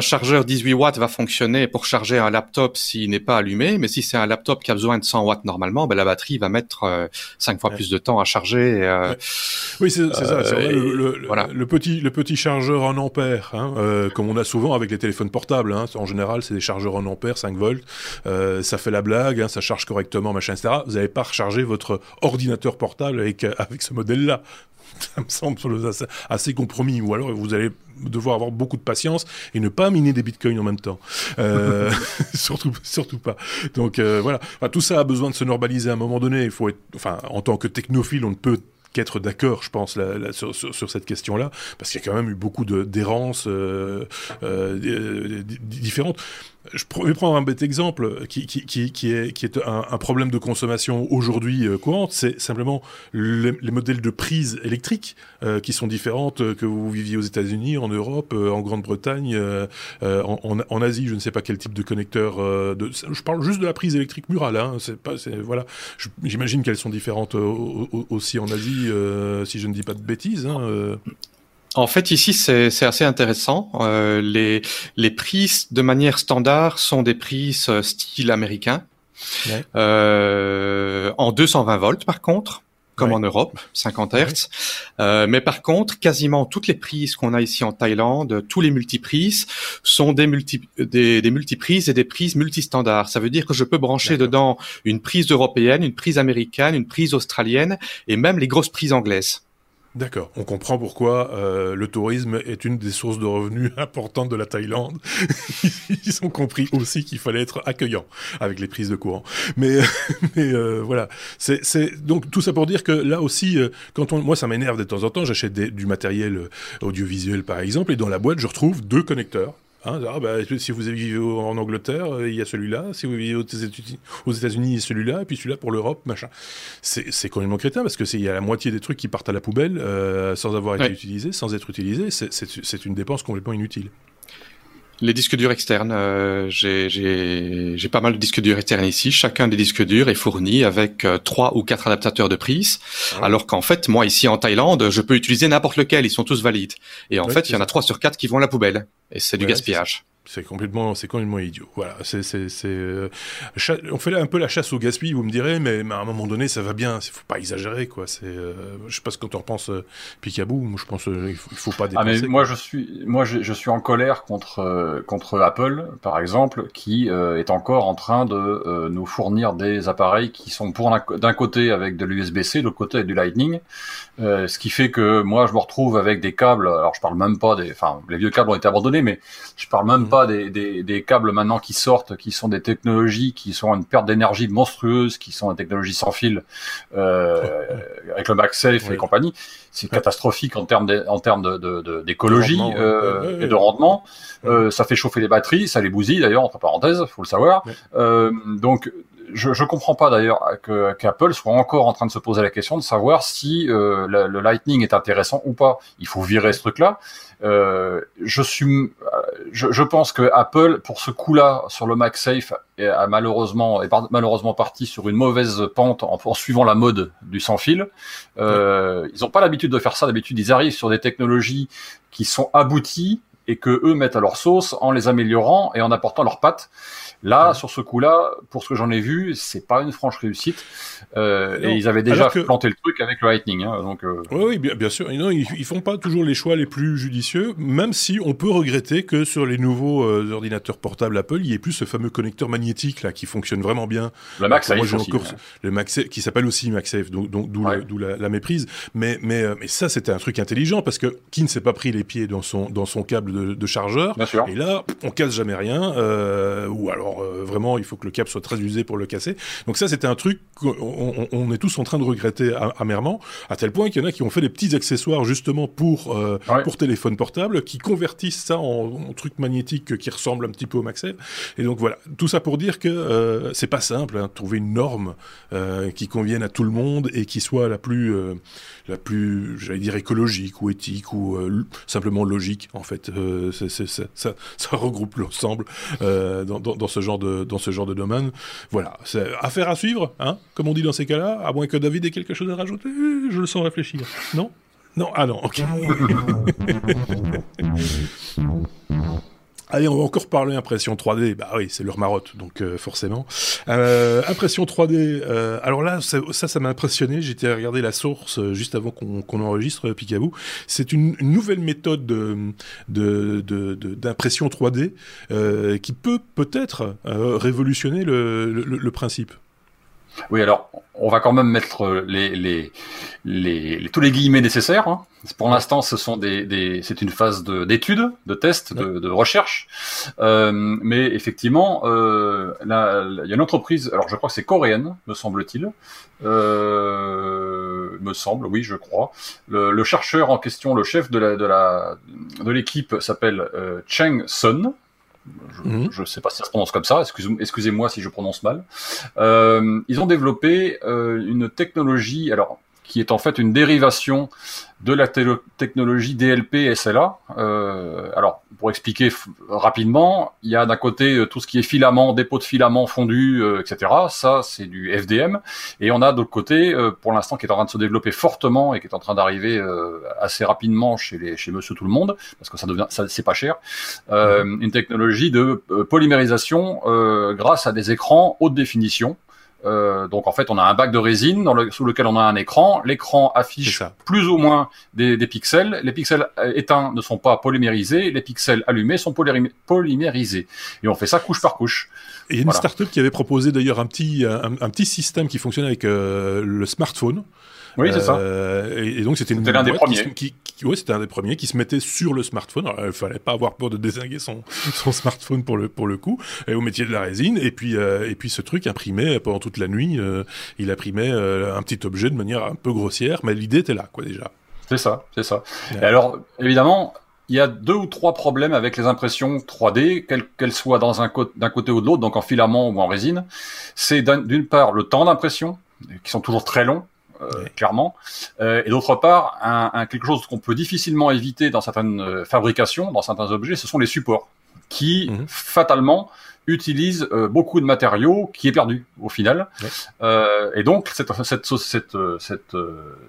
[SPEAKER 2] chargeur 18 watts va fonctionner pour charger un laptop s'il n'est pas allumé, mais si c'est un laptop qui a besoin de 100 watts normalement, ben la batterie va mettre euh, 5 fois plus de temps à charger. Euh,
[SPEAKER 1] oui, c'est ça. Le, voilà. le, petit, le petit chargeur en ampères, hein, euh, comme on a souvent avec les téléphones portables. Hein, en général, c'est des chargeurs en ampères, 5 volts. Euh, ça fait la blague, hein, ça charge correctement, machin, etc. Vous n'allez pas recharger votre ordinateur portable avec, avec ce modèle-là. ça me semble assez compromis. Ou alors vous allez devoir avoir beaucoup de patience et ne pas miner des bitcoins en même temps. Euh, surtout, surtout pas. Donc euh, voilà, tout ça a besoin de se normaliser à un moment donné. Il faut être, enfin, en tant que technophile, on ne peut qu'être d'accord, je pense, sur, cette question-là, parce qu'il y a quand même eu beaucoup d'errances euh, euh, différentes. Je vais prendre un bête exemple qui, qui, qui, est, qui est un, problème de consommation aujourd'hui euh, courante, c'est simplement les, les, modèles de prise électrique euh, qui sont différentes euh, que vous viviez aux États-Unis, en Europe, euh, en Grande-Bretagne, euh, en, Asie. Je ne sais pas quel type de connecteur. de, je parle juste de la prise électrique murale. Hein, c'est pas, voilà. J'imagine qu'elles sont différentes aussi en Asie, si je ne dis pas de bêtises. Hein,
[SPEAKER 2] en fait, ici, c'est assez intéressant. Euh, les, les prises, de manière standard, sont des prises euh, style américain, ouais. euh, en 220 volts par contre, comme ouais. en Europe, 50 Hz. Euh, mais par contre, quasiment toutes les prises qu'on a ici en Thaïlande, tous les multiprises, sont des, multi, des, des multiprises et des prises multistandards. Ça veut dire que je peux brancher dedans une prise européenne, une prise américaine, une prise australienne et même les grosses prises anglaises.
[SPEAKER 1] D'accord, on comprend pourquoi euh, le tourisme est une des sources de revenus importantes de la Thaïlande. Ils ont compris aussi qu'il fallait être accueillant avec les prises de courant. Mais, euh, voilà, c'est donc tout ça pour dire que là aussi, euh, quand on, moi ça m'énerve de temps en temps, j'achète du matériel audiovisuel par exemple, et dans la boîte je retrouve deux connecteurs Hein, ah bah, si vous vivez en Angleterre, euh, il y a celui-là. Si vous vivez aux États-Unis, il y a celui-là. Et puis celui-là pour l'Europe, machin. C'est complètement crétin parce que il y a la moitié des trucs qui partent à la poubelle euh, sans avoir été utilisés, sans être utilisés. C'est une dépense complètement inutile.
[SPEAKER 2] Les disques durs externes, euh, j'ai pas mal de disques durs externes ici. Chacun des disques durs est fourni avec euh, trois ou quatre adaptateurs de prise, ah alors qu'en fait, moi ici en Thaïlande, je peux utiliser n'importe lequel, ils sont tous valides. Et en fait, il y en a trois sur quatre qui vont à la poubelle, et c'est du gaspillage.
[SPEAKER 1] C'est complètement, c'est complètement idiot. Voilà, c'est, c'est, c'est, euh, on fait un peu la chasse au gaspillage, vous me direz, mais, à un moment donné, ça va bien. Il faut pas exagérer, quoi. C'est, euh, je sais pas ce que tu en penses, euh, Picaboo. Moi, je pense qu'il faut, faut pas dépenser.
[SPEAKER 3] Ah mais moi, je suis, moi, je, je, suis en colère contre contre Apple, par exemple, qui est encore en train de nous fournir des appareils qui sont pour d'un côté avec de l'USB-C, de l'autre côté avec du Lightning, ce qui fait que moi, je me retrouve avec des câbles. Alors, je parle même pas des, enfin, les vieux câbles ont été abandonnés, mais je parle même pas des, des, des, câbles maintenant qui sortent, qui sont des technologies qui sont une perte d'énergie monstrueuse, qui sont des technologies sans fil, euh, avec le MagSafe et compagnie. C'est catastrophique en termes en termes de, d'écologie euh, et de rendement. Euh, ça fait chauffer les batteries, ça les bousille d'ailleurs entre parenthèses, faut le savoir. Donc je, je comprends pas d'ailleurs qu'Apple soit encore en train de se poser la question de savoir si euh, le, Lightning est intéressant ou pas. Il faut virer ce truc-là. Euh, je suis, je, je, pense que Apple, pour ce coup-là, sur le MagSafe, a malheureusement est malheureusement parti sur une mauvaise pente en, en suivant la mode du sans fil. Euh, Ils n'ont pas l'habitude de faire ça. D'habitude, ils arrivent sur des technologies qui sont abouties et que eux mettent à leur sauce en les améliorant et en apportant leurs pattes. Là, sur ce coup-là, pour ce que j'en ai vu, c'est pas une franche réussite. Euh, et ils avaient déjà planté le truc avec le Lightning. Hein, donc, euh...
[SPEAKER 1] oui, bien, bien, sûr. Non, ils, ils, font pas toujours les choix les plus judicieux, même si on peut regretter que sur les nouveaux euh, ordinateurs portables Apple, il y ait plus ce fameux connecteur magnétique là qui fonctionne vraiment bien.
[SPEAKER 3] Le MagSafe aussi.
[SPEAKER 1] Encore, Le MagSafe qui s'appelle aussi MagSafe, donc d'où ouais. la, la, méprise. Mais mais mais ça c'était un truc intelligent parce que qui ne s'est pas pris les pieds dans son dans son câble de, de chargeur?
[SPEAKER 3] Bien sûr.
[SPEAKER 1] Et là, on casse jamais rien. Ou alors euh, vraiment, il faut que le câble soit très usé pour le casser. Donc ça, c'était un truc qu'on on est tous en train de regretter amèrement, à tel point qu'il y en a qui ont fait des petits accessoires justement pour euh, ouais. pour téléphone portable, qui convertissent ça en, en, truc magnétique qui ressemble un petit peu au MagSafe. Et donc voilà, tout ça pour dire que euh, c'est pas simple, hein, trouver une norme euh, qui convienne à tout le monde et qui soit la plus euh, la plus, j'allais dire écologique ou éthique ou simplement logique en fait. C est, c est, ça, ça, ça, regroupe l'ensemble dans, dans, dans ce genre de dans ce genre de domaine. Voilà, c'est affaire à suivre, hein, comme on dit dans ces cas-là, à moins que David ait quelque chose à rajouter, je le sens réfléchir. Non? Non? Ah non, ok. Allez, on va encore parler impression 3D. Bah oui, c'est leur marotte, donc euh, forcément. Euh, impression 3D. Euh, alors là, ça, ça, m'a impressionné. J'étais à regarder la source euh, juste avant qu'on qu enregistre Picaboo. C'est une, nouvelle méthode de d'impression de, de, 3D euh, qui peut peut-être euh, révolutionner le, le, le principe.
[SPEAKER 3] Oui, alors on va quand même mettre les, les, les, tous les guillemets nécessaires. Hein. Pour l'instant, ce sont des, des c'est une phase d'étude, de, de test, de, de recherche. Euh, mais effectivement, euh, là, il y a une entreprise. Alors, je crois que c'est coréenne, me semble-t-il. Euh, me semble, oui, je crois. Le, le, chercheur en question, le chef de la de la de l'équipe s'appelle euh, Cheng Sun. Je ne mmh. sais pas si ça se prononce comme ça, excusez-moi excusez si je prononce mal. Euh, ils ont développé euh, une technologie, alors qui est en fait une dérivation de la technologie DLP SLA. Euh, alors, pour expliquer rapidement, il y a d'un côté euh, tout ce qui est filament, dépôt de filament fondu, euh, etc. Ça, c'est du FDM. Et on a d'autre côté, euh, pour l'instant, qui est en train de se développer fortement et qui est en train d'arriver euh, assez rapidement chez, les, chez Monsieur Tout le Monde, parce que ça devient, ça, c'est pas cher, une technologie de polymérisation grâce à des écrans haute définition. Euh, donc en fait, on a un bac de résine dans le, sous lequel on a un écran. L'écran affiche plus ou moins des, des, pixels. Les pixels euh, éteints ne sont pas polymérisés. Les pixels allumés sont polymérisés. Et on fait ça couche par couche.
[SPEAKER 1] Et il y a une voilà. startup qui avait proposé d'ailleurs un petit un, un, petit système qui fonctionne avec euh, le smartphone.
[SPEAKER 3] Oui, c'est ça.
[SPEAKER 1] Et, donc c'était
[SPEAKER 3] l'un des premiers.
[SPEAKER 1] Qui, oui, c'était un des premiers qui se mettait sur le smartphone. Alors, il fallait pas avoir peur de désinguer son, son smartphone pour le pour le coup, et au métier de la résine. Et puis et puis ce truc imprimait pendant toute la nuit. il imprimait un petit objet de manière un peu grossière, mais l'idée était là, quoi déjà.
[SPEAKER 3] C'est ça, c'est ça. Et alors, évidemment, il y a deux ou trois problèmes avec les impressions 3D, qu'elles soient dans un d'un côté ou de l'autre, donc en filament ou en résine. C'est d'une part le temps d'impression, qui sont toujours très longs, euh, clairement, euh, et d'autre part un, un, quelque chose qu'on peut difficilement éviter dans certaines euh, fabrications, dans certains objets, ce sont les supports, qui mhm. fatalement utilise euh, beaucoup de matériaux qui est perdu au final. Euh, et donc, cette, cette, cette, cette,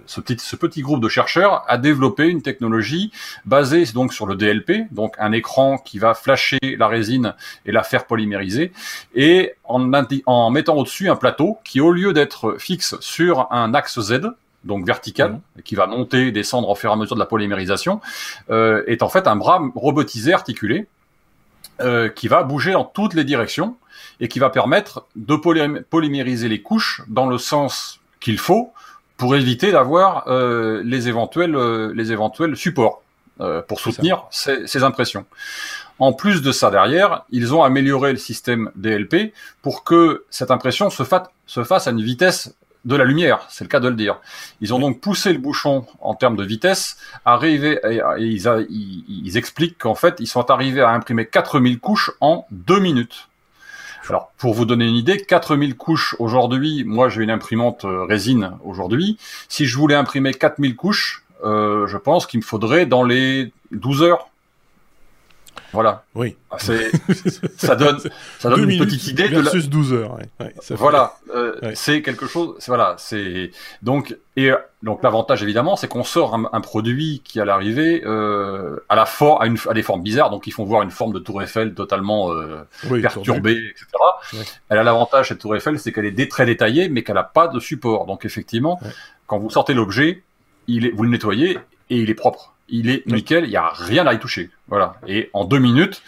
[SPEAKER 3] ce, petit, ce petit groupe de chercheurs a développé une technologie basée donc sur le DLP, donc un écran qui va flasher la résine et la faire polymériser, et en, en mettant au-dessus un plateau qui, au lieu d'être fixe sur un axe Z, donc vertical, mmh. qui va monter et descendre au fur et à mesure de la polymérisation, euh, est en fait un bras robotisé articulé euh, qui va bouger dans toutes les directions et qui va permettre de polymériser les couches dans le sens qu'il faut pour éviter d'avoir euh, les éventuels euh, les éventuels supports pour soutenir ces, ces, impressions. En plus de ça derrière, ils ont amélioré le système DLP pour que cette impression se, se fasse à une vitesse de la lumière, c'est le cas de le dire. Ils ont donc poussé le bouchon en termes de vitesse, arrivé, et, ils, expliquent qu'en fait, ils sont arrivés à imprimer 4000 couches en deux minutes. Alors, pour vous donner une idée, 4000 couches aujourd'hui, moi j'ai une imprimante euh, résine aujourd'hui. Si je voulais imprimer 4000 couches, euh, je pense qu'il me faudrait dans les 12 heures voilà.
[SPEAKER 1] Oui.
[SPEAKER 3] Ah, ça donne, ça donne une petite idée
[SPEAKER 1] de la... 12 heures.
[SPEAKER 3] voilà. Euh, c'est quelque chose, voilà, c'est, donc, et, donc l'avantage évidemment, c'est qu'on sort un, produit qui à l'arrivée, euh, à la for à une, à des formes bizarres, donc ils font voir une forme de tour Eiffel totalement, euh, perturbée, etc. Elle a l'avantage, cette tour Eiffel, c'est qu'elle est très détaillée, mais qu'elle n'a pas de support. Donc effectivement, quand vous sortez l'objet, il est, vous le nettoyez et il est propre il est nickel, il n'y a rien à y toucher. Voilà. Et en deux minutes,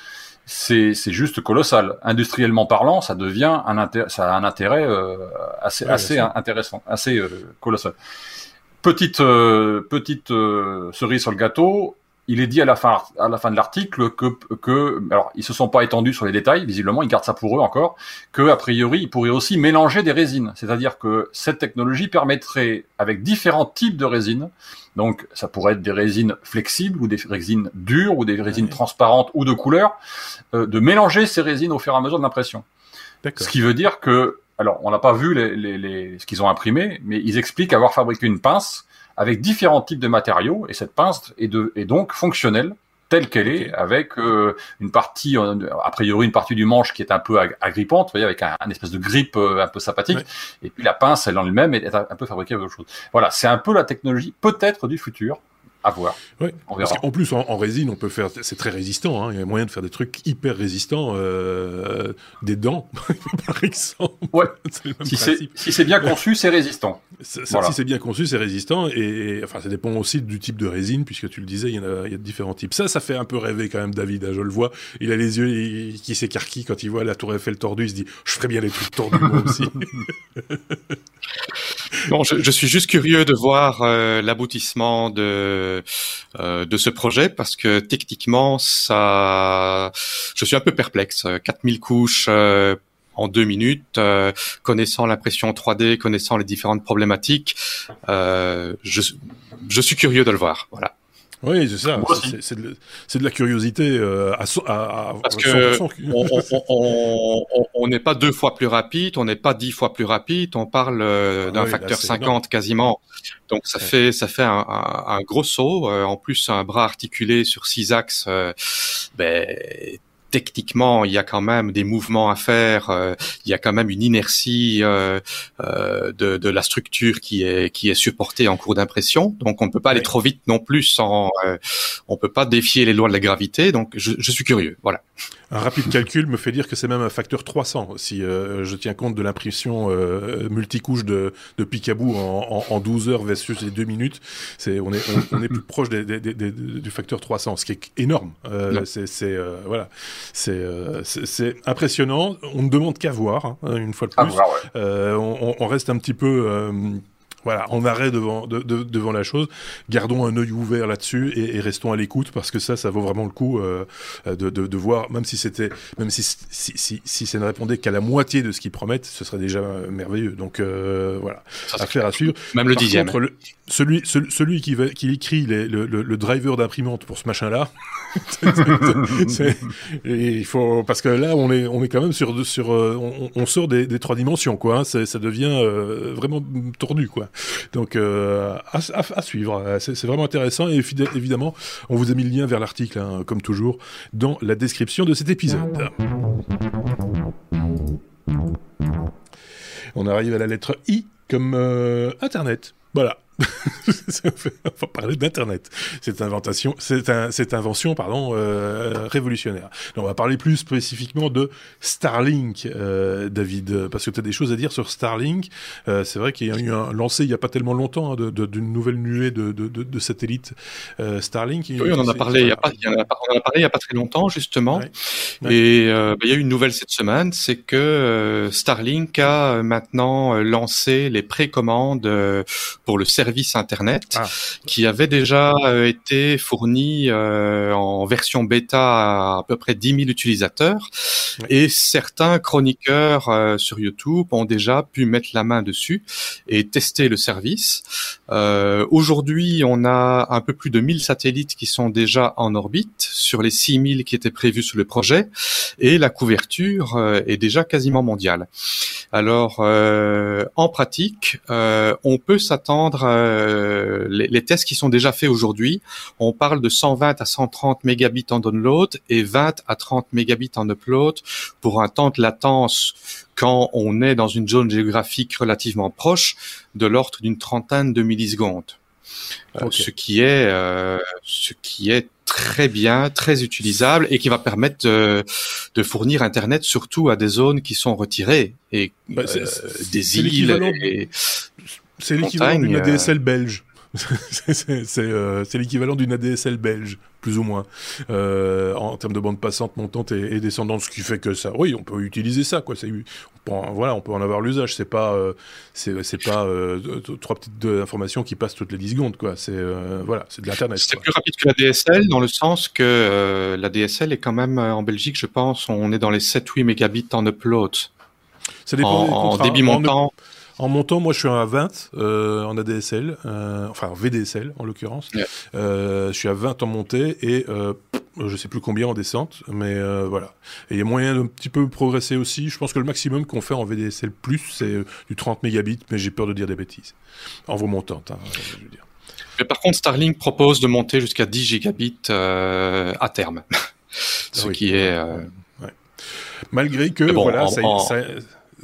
[SPEAKER 3] c'est juste colossal. Industriellement parlant, ça devient un ça a un intérêt euh, assez assez intéressant, assez euh, colossal. Petite euh, petite cerise sur le gâteau, il est dit à la fin, à la fin de l'article que, que, alors ils se sont pas étendus sur les détails, visiblement, ils gardent ça pour eux encore, que a priori ils pourraient aussi mélanger des résines, c'est-à-dire que cette technologie permettrait, avec différents types de résines, donc ça pourrait être des résines flexibles ou des résines dures ou des résines transparentes ou de couleur, euh, de mélanger ces résines au fur et à mesure de l'impression. Ce qui veut dire que, alors on n'a pas vu les, les, les, ce qu'ils ont imprimé, mais ils expliquent avoir fabriqué une pince avec différents types de matériaux, et cette pince est, de, est donc fonctionnelle telle qu'elle est, avec euh, une partie, euh, a priori une partie du manche qui est un peu agrippante, vous voyez, avec un, espèce de grippe euh, un peu sympathique, et puis la pince, elle en elle-même, est un peu fabriquée avec autre chose. Voilà, c'est un peu la technologie peut-être du futur, à voir.
[SPEAKER 1] En plus, en, résine, on peut faire. C'est très résistant. Hein. Il y a moyen de faire des trucs hyper résistants. Euh, des dents, par exemple.
[SPEAKER 3] Ouais. si c'est bien conçu, c'est résistant.
[SPEAKER 1] Si c'est bien conçu, c'est résistant. Et, enfin, ça dépend aussi du type de résine, puisque tu le disais, il y, a, il y a différents types. Ça, ça fait un peu rêver quand même, David. Hein, je le vois. Il a les yeux qui s'écarquillent quand il voit la Tour Eiffel tordue. Il se dit, je ferais bien les trucs tordus moi aussi.
[SPEAKER 2] bon, je, je, suis juste curieux de voir euh, l'aboutissement de de ce projet parce que techniquement, ça, je suis un peu perplexe. 4000 couches euh, en deux minutes, euh, connaissant l'impression 3D, connaissant les différentes problématiques, je, je suis curieux de le voir. Voilà.
[SPEAKER 1] Oui, c'est ça. C'est de, de, la curiosité euh, à, à,
[SPEAKER 2] à, Parce que on n'est pas deux fois plus rapide, on n'est pas dix fois plus rapide, on parle euh, ah d'un facteur 50 quasiment. Donc ça fait ça fait un, un, gros saut. Euh, en plus, un bras articulé sur six axes, ben, techniquement, il y a quand même des mouvements à faire, euh, il y a quand même une inertie euh, euh, de, de, la structure qui est qui est supportée en cours d'impression. Donc on ne peut pas aller trop vite non plus sans, on peut pas défier les lois de la gravité. Donc je, je suis curieux, voilà.
[SPEAKER 1] Un rapide calcul me fait dire que c'est même un facteur 300 si euh, je tiens compte de l'impression euh, multicouche de, de Picaboo en, en, en, 12 heures versus les 2 minutes. C'est on est on, est plus proche des, des, des, du facteur 300, ce qui est énorme. Euh, c'est euh, voilà, c'est euh, c'est impressionnant. On ne demande qu'à voir hein, une fois de plus. on, on, reste un petit peu voilà, en arrêt devant, devant la chose. Gardons un œil ouvert là-dessus et, restons à l'écoute parce que ça, ça vaut vraiment le coup euh, de, de, voir, même si c'était, même si, si, si, si ça ne répondait qu'à la moitié de ce qu'ils promettent, ce serait déjà merveilleux. Donc euh, voilà, à faire à suivre.
[SPEAKER 2] Même le dixième.
[SPEAKER 1] celui, celui, qui, va, qui écrit le, le, driver d'imprimante pour ce machin-là, il faut parce que là, on est, on est quand même sur, sur, euh, on, on sort des, des, trois dimensions, quoi. Hein. ça devient vraiment tordu, quoi. Donc euh, à, suivre, c'est vraiment intéressant et évidemment, on vous a mis le lien vers l'article, hein, comme toujours, dans la description de cet épisode. On arrive à la lettre I comme euh, Internet. Voilà. on va parler d'Internet. Cette invention, cette, cette invention, pardon, euh, révolutionnaire. on va parler plus spécifiquement de Starlink, euh, David, parce que tu as des choses à dire sur Starlink. Euh, c'est vrai qu'il y a eu un lancé il n'y a pas tellement longtemps hein, d'une nouvelle nuée de, de, de, satellites Starlink.
[SPEAKER 2] Oui, on en a parlé il y a a, a pas très longtemps justement. Et bah, il y a eu une nouvelle cette semaine, c'est que Starlink a maintenant lancé les précommandes pour le service service Internet ah. qui avait déjà euh, été fourni euh, en version bêta à à peu près 10 000 utilisateurs. Et certains chroniqueurs euh, sur YouTube ont déjà pu mettre la main dessus et tester le service. Aujourd'hui, on a un peu plus de 1000 satellites qui sont déjà en orbite sur les 6000 qui étaient prévus sur le projet et la couverture est déjà quasiment mondiale. Alors, en pratique, on peut s'attendre euh, les, tests qui sont déjà faits aujourd'hui, on parle de 120 à 130 mégabits en download et 20 à 30 mégabits en upload pour un temps de latence quand on est dans une zone géographique relativement proche de l'ordre d'une trentaine de millisecondes. Euh, ce qui est euh, ce qui est très bien, très utilisable et qui va permettre de, fournir Internet surtout à des zones qui sont retirées et bah, des îles.
[SPEAKER 1] C'est l'équivalent d'une ADSL belge. Euh, c'est l'équivalent d'une ADSL belge, plus ou moins, euh, en termes de bande passante montante et, descendante, ce qui fait que ça, oui, on peut utiliser ça, quoi. On peut, voilà, on peut en avoir l'usage. C'est pas, euh, c'est pas trois petites informations qui passent toutes les 10 secondes, quoi. C'est voilà, c'est de l'internet.
[SPEAKER 2] C'est plus rapide que la DSL dans le sens que la DSL est quand même en Belgique, je pense, on est dans les 7-8 mégabits en upload.
[SPEAKER 1] Ça dépend en, débit montant. En montant, moi, je suis à 20 euh, en ADSL, euh, enfin en VDSL en l'occurrence. Euh, je suis à 20 en montée et je sais plus combien en descente, mais voilà. Et il y a moyen d'un petit peu progresser aussi. Je pense que le maximum qu'on fait en VDSL+, c'est du 30 mégabits, mais j'ai peur de dire des bêtises. En remontant, hein, je veux dire.
[SPEAKER 2] Mais par contre, Starlink propose de monter jusqu'à 10 gigabits à terme. Ce ah qui est...
[SPEAKER 1] Malgré que, voilà, ça, ça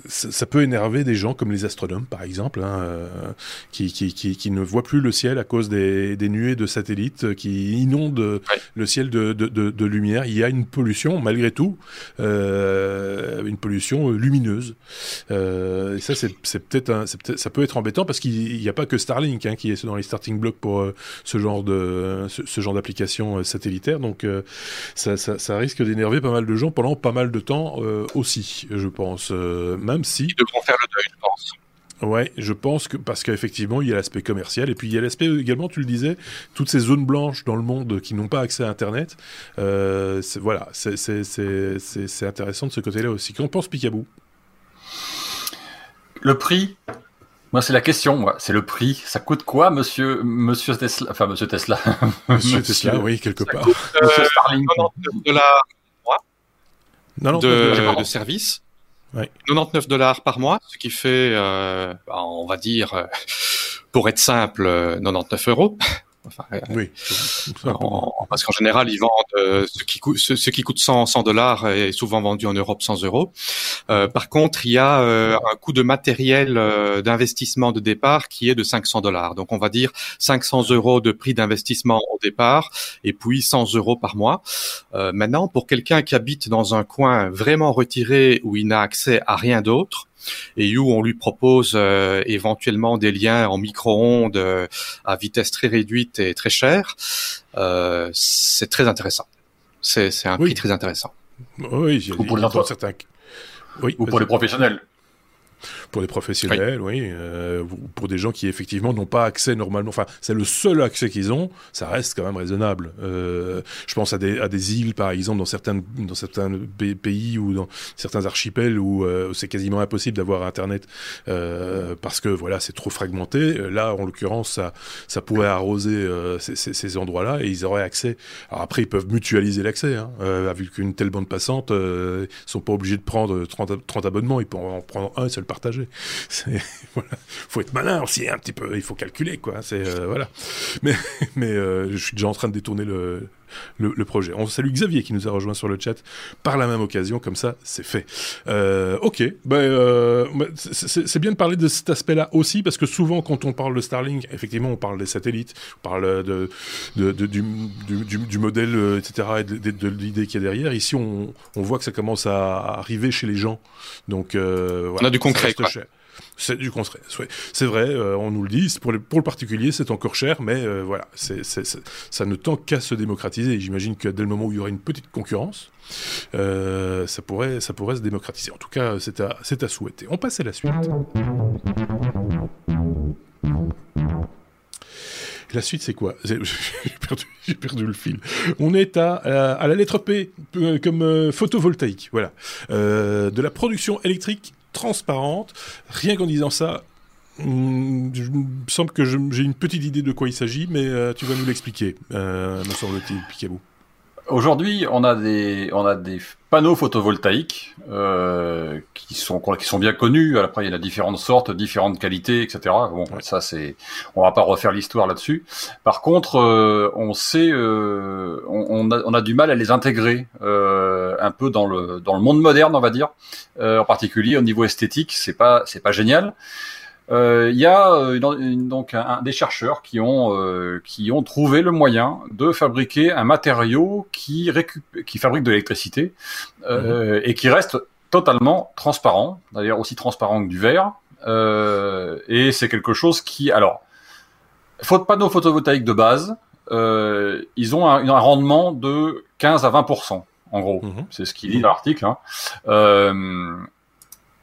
[SPEAKER 1] ça, peut énerver des gens comme les astronomes, par exemple, hein, euh, qui, qui, qui, qui, ne voient plus le ciel à cause des, des nuées de satellites qui inondent le ciel de, de, de, de, lumière. Il y a une pollution, malgré tout, euh, une pollution lumineuse. Euh, et ça, c'est peut-être, peut ça peut être embêtant parce qu'il n'y a pas que Starlink hein, qui est dans les starting blocks pour euh, ce genre de ce, genre d'application euh, satellitaire. Donc, ça, ça, ça, risque d'énerver pas mal de gens pendant pas mal de temps aussi, je pense même si.
[SPEAKER 2] Ils devront faire le deuil, je pense.
[SPEAKER 1] Ouais, je pense que parce qu'effectivement il y a l'aspect commercial et puis il y a l'aspect également, tu le disais, toutes ces zones blanches dans le monde qui n'ont pas accès à Internet. Euh, voilà, c'est intéressant de ce côté-là aussi. Qu'en pense Picabou
[SPEAKER 3] Le prix? Moi, c'est la question. Moi, c'est le prix. Ça coûte quoi, Monsieur, Monsieur Tesla? Enfin, Monsieur Tesla.
[SPEAKER 1] monsieur Tesla, oui, quelque part.
[SPEAKER 2] Coûte, euh, Monsieur Starlink. 99 dollars non, non, de, de service? 99 dollars par mois, ce qui fait, euh, bah, on va dire, euh, pour être simple, 99 euh, euros. Enfin, euh, oui. parce qu'en général, ils vendent euh, ce qui coûte ce, qui coûte 100 100 dollars est souvent vendu en Europe 100 euros. Euh, par contre, il y a un coût de matériel d'investissement de départ qui est de 500 dollars. Donc, on va dire 500 euros de prix d'investissement au départ et puis 100 euros par mois. maintenant, pour quelqu'un qui habite dans un coin vraiment retiré où il n'a accès à rien d'autre, et où on lui propose euh, éventuellement des liens en micro-ondes euh, à vitesse très réduite et très chère, euh, c'est très intéressant. C'est un prix très intéressant.
[SPEAKER 1] Oui,
[SPEAKER 3] ou pour les certains. Oui, ou pour les professionnels.
[SPEAKER 1] Pour des professionnels, oui. Euh, pour des gens qui effectivement n'ont pas accès normalement. Enfin, c'est le seul accès qu'ils ont. Ça reste quand même raisonnable. Euh, je pense à des, à des îles, par exemple, dans certains, dans certains pays ou dans certains archipels où euh, c'est quasiment impossible d'avoir Internet euh, parce que voilà, c'est trop fragmenté. Là, en l'occurrence, ça, ça pourrait arroser euh, ces, ces, ces endroits-là et ils auraient accès. Alors après, ils peuvent mutualiser l'accès. Hein. Vu qu'une telle bande passante, ils sont pas obligés de prendre 30, 30 abonnements. Ils peuvent en prendre un et se le partager. Voilà. Faut être malin aussi un petit peu. Il faut calculer quoi. C'est euh, voilà. Mais mais je suis déjà en train de détourner le le, projet. On salue Xavier qui nous a rejoint sur le chat par la même occasion, comme ça c'est fait. Euh, ok, ben, euh, ben, c'est bien de parler de cet aspect-là aussi, parce que souvent quand on parle de Starlink, effectivement on parle des satellites, on parle de, de, du, du, du, modèle, euh, etc., et de, l'idée qu'il y a derrière. Ici on, on, voit que ça commence à arriver chez les gens. Donc,
[SPEAKER 2] voilà, on a du concret.
[SPEAKER 1] C'est du concret. C'est vrai, euh, on nous le dit. Pour le, particulier, c'est encore cher, mais euh, voilà, ça ne tend qu'à se démocratiser. J'imagine que dès le moment où il y aura une petite concurrence, euh, ça, pourrait, ça pourrait se démocratiser. En tout cas, c'est à, souhaiter. On passe à la suite. La suite, c'est quoi? J'ai perdu, perdu, le fil. On est à, à, la lettre P, comme photovoltaïque, voilà. de la production électrique transparente. Rien qu'en disant ça, hmm, il me semble que j'ai une petite idée de quoi il s'agit, mais euh, tu vas nous l'expliquer, euh, me semble-t-il, Picabou.
[SPEAKER 3] Aujourd'hui, on a des on a des panneaux photovoltaïques euh, qui sont qui sont bien connus. Après, il y en a différentes sortes, différentes qualités, etc. Bon, ça c'est on va pas refaire l'histoire là-dessus. Par contre, euh, on sait euh, on, a, on a du mal à les intégrer euh, un peu dans le dans le monde moderne, on va dire. en particulier au niveau esthétique, c'est pas c'est pas génial. Euh, il y a euh, donc un, des chercheurs qui ont euh, qui ont trouvé le moyen de fabriquer un matériau qui qui fabrique de l'électricité mhm. et qui reste totalement transparent, d'ailleurs aussi transparent que du verre. et c'est quelque chose qui, alors, faute panneaux photovoltaïques de base, ils ont un, rendement de 15 à 20% en gros. Mhm. C'est ce qu'il dit dans l'article. Hein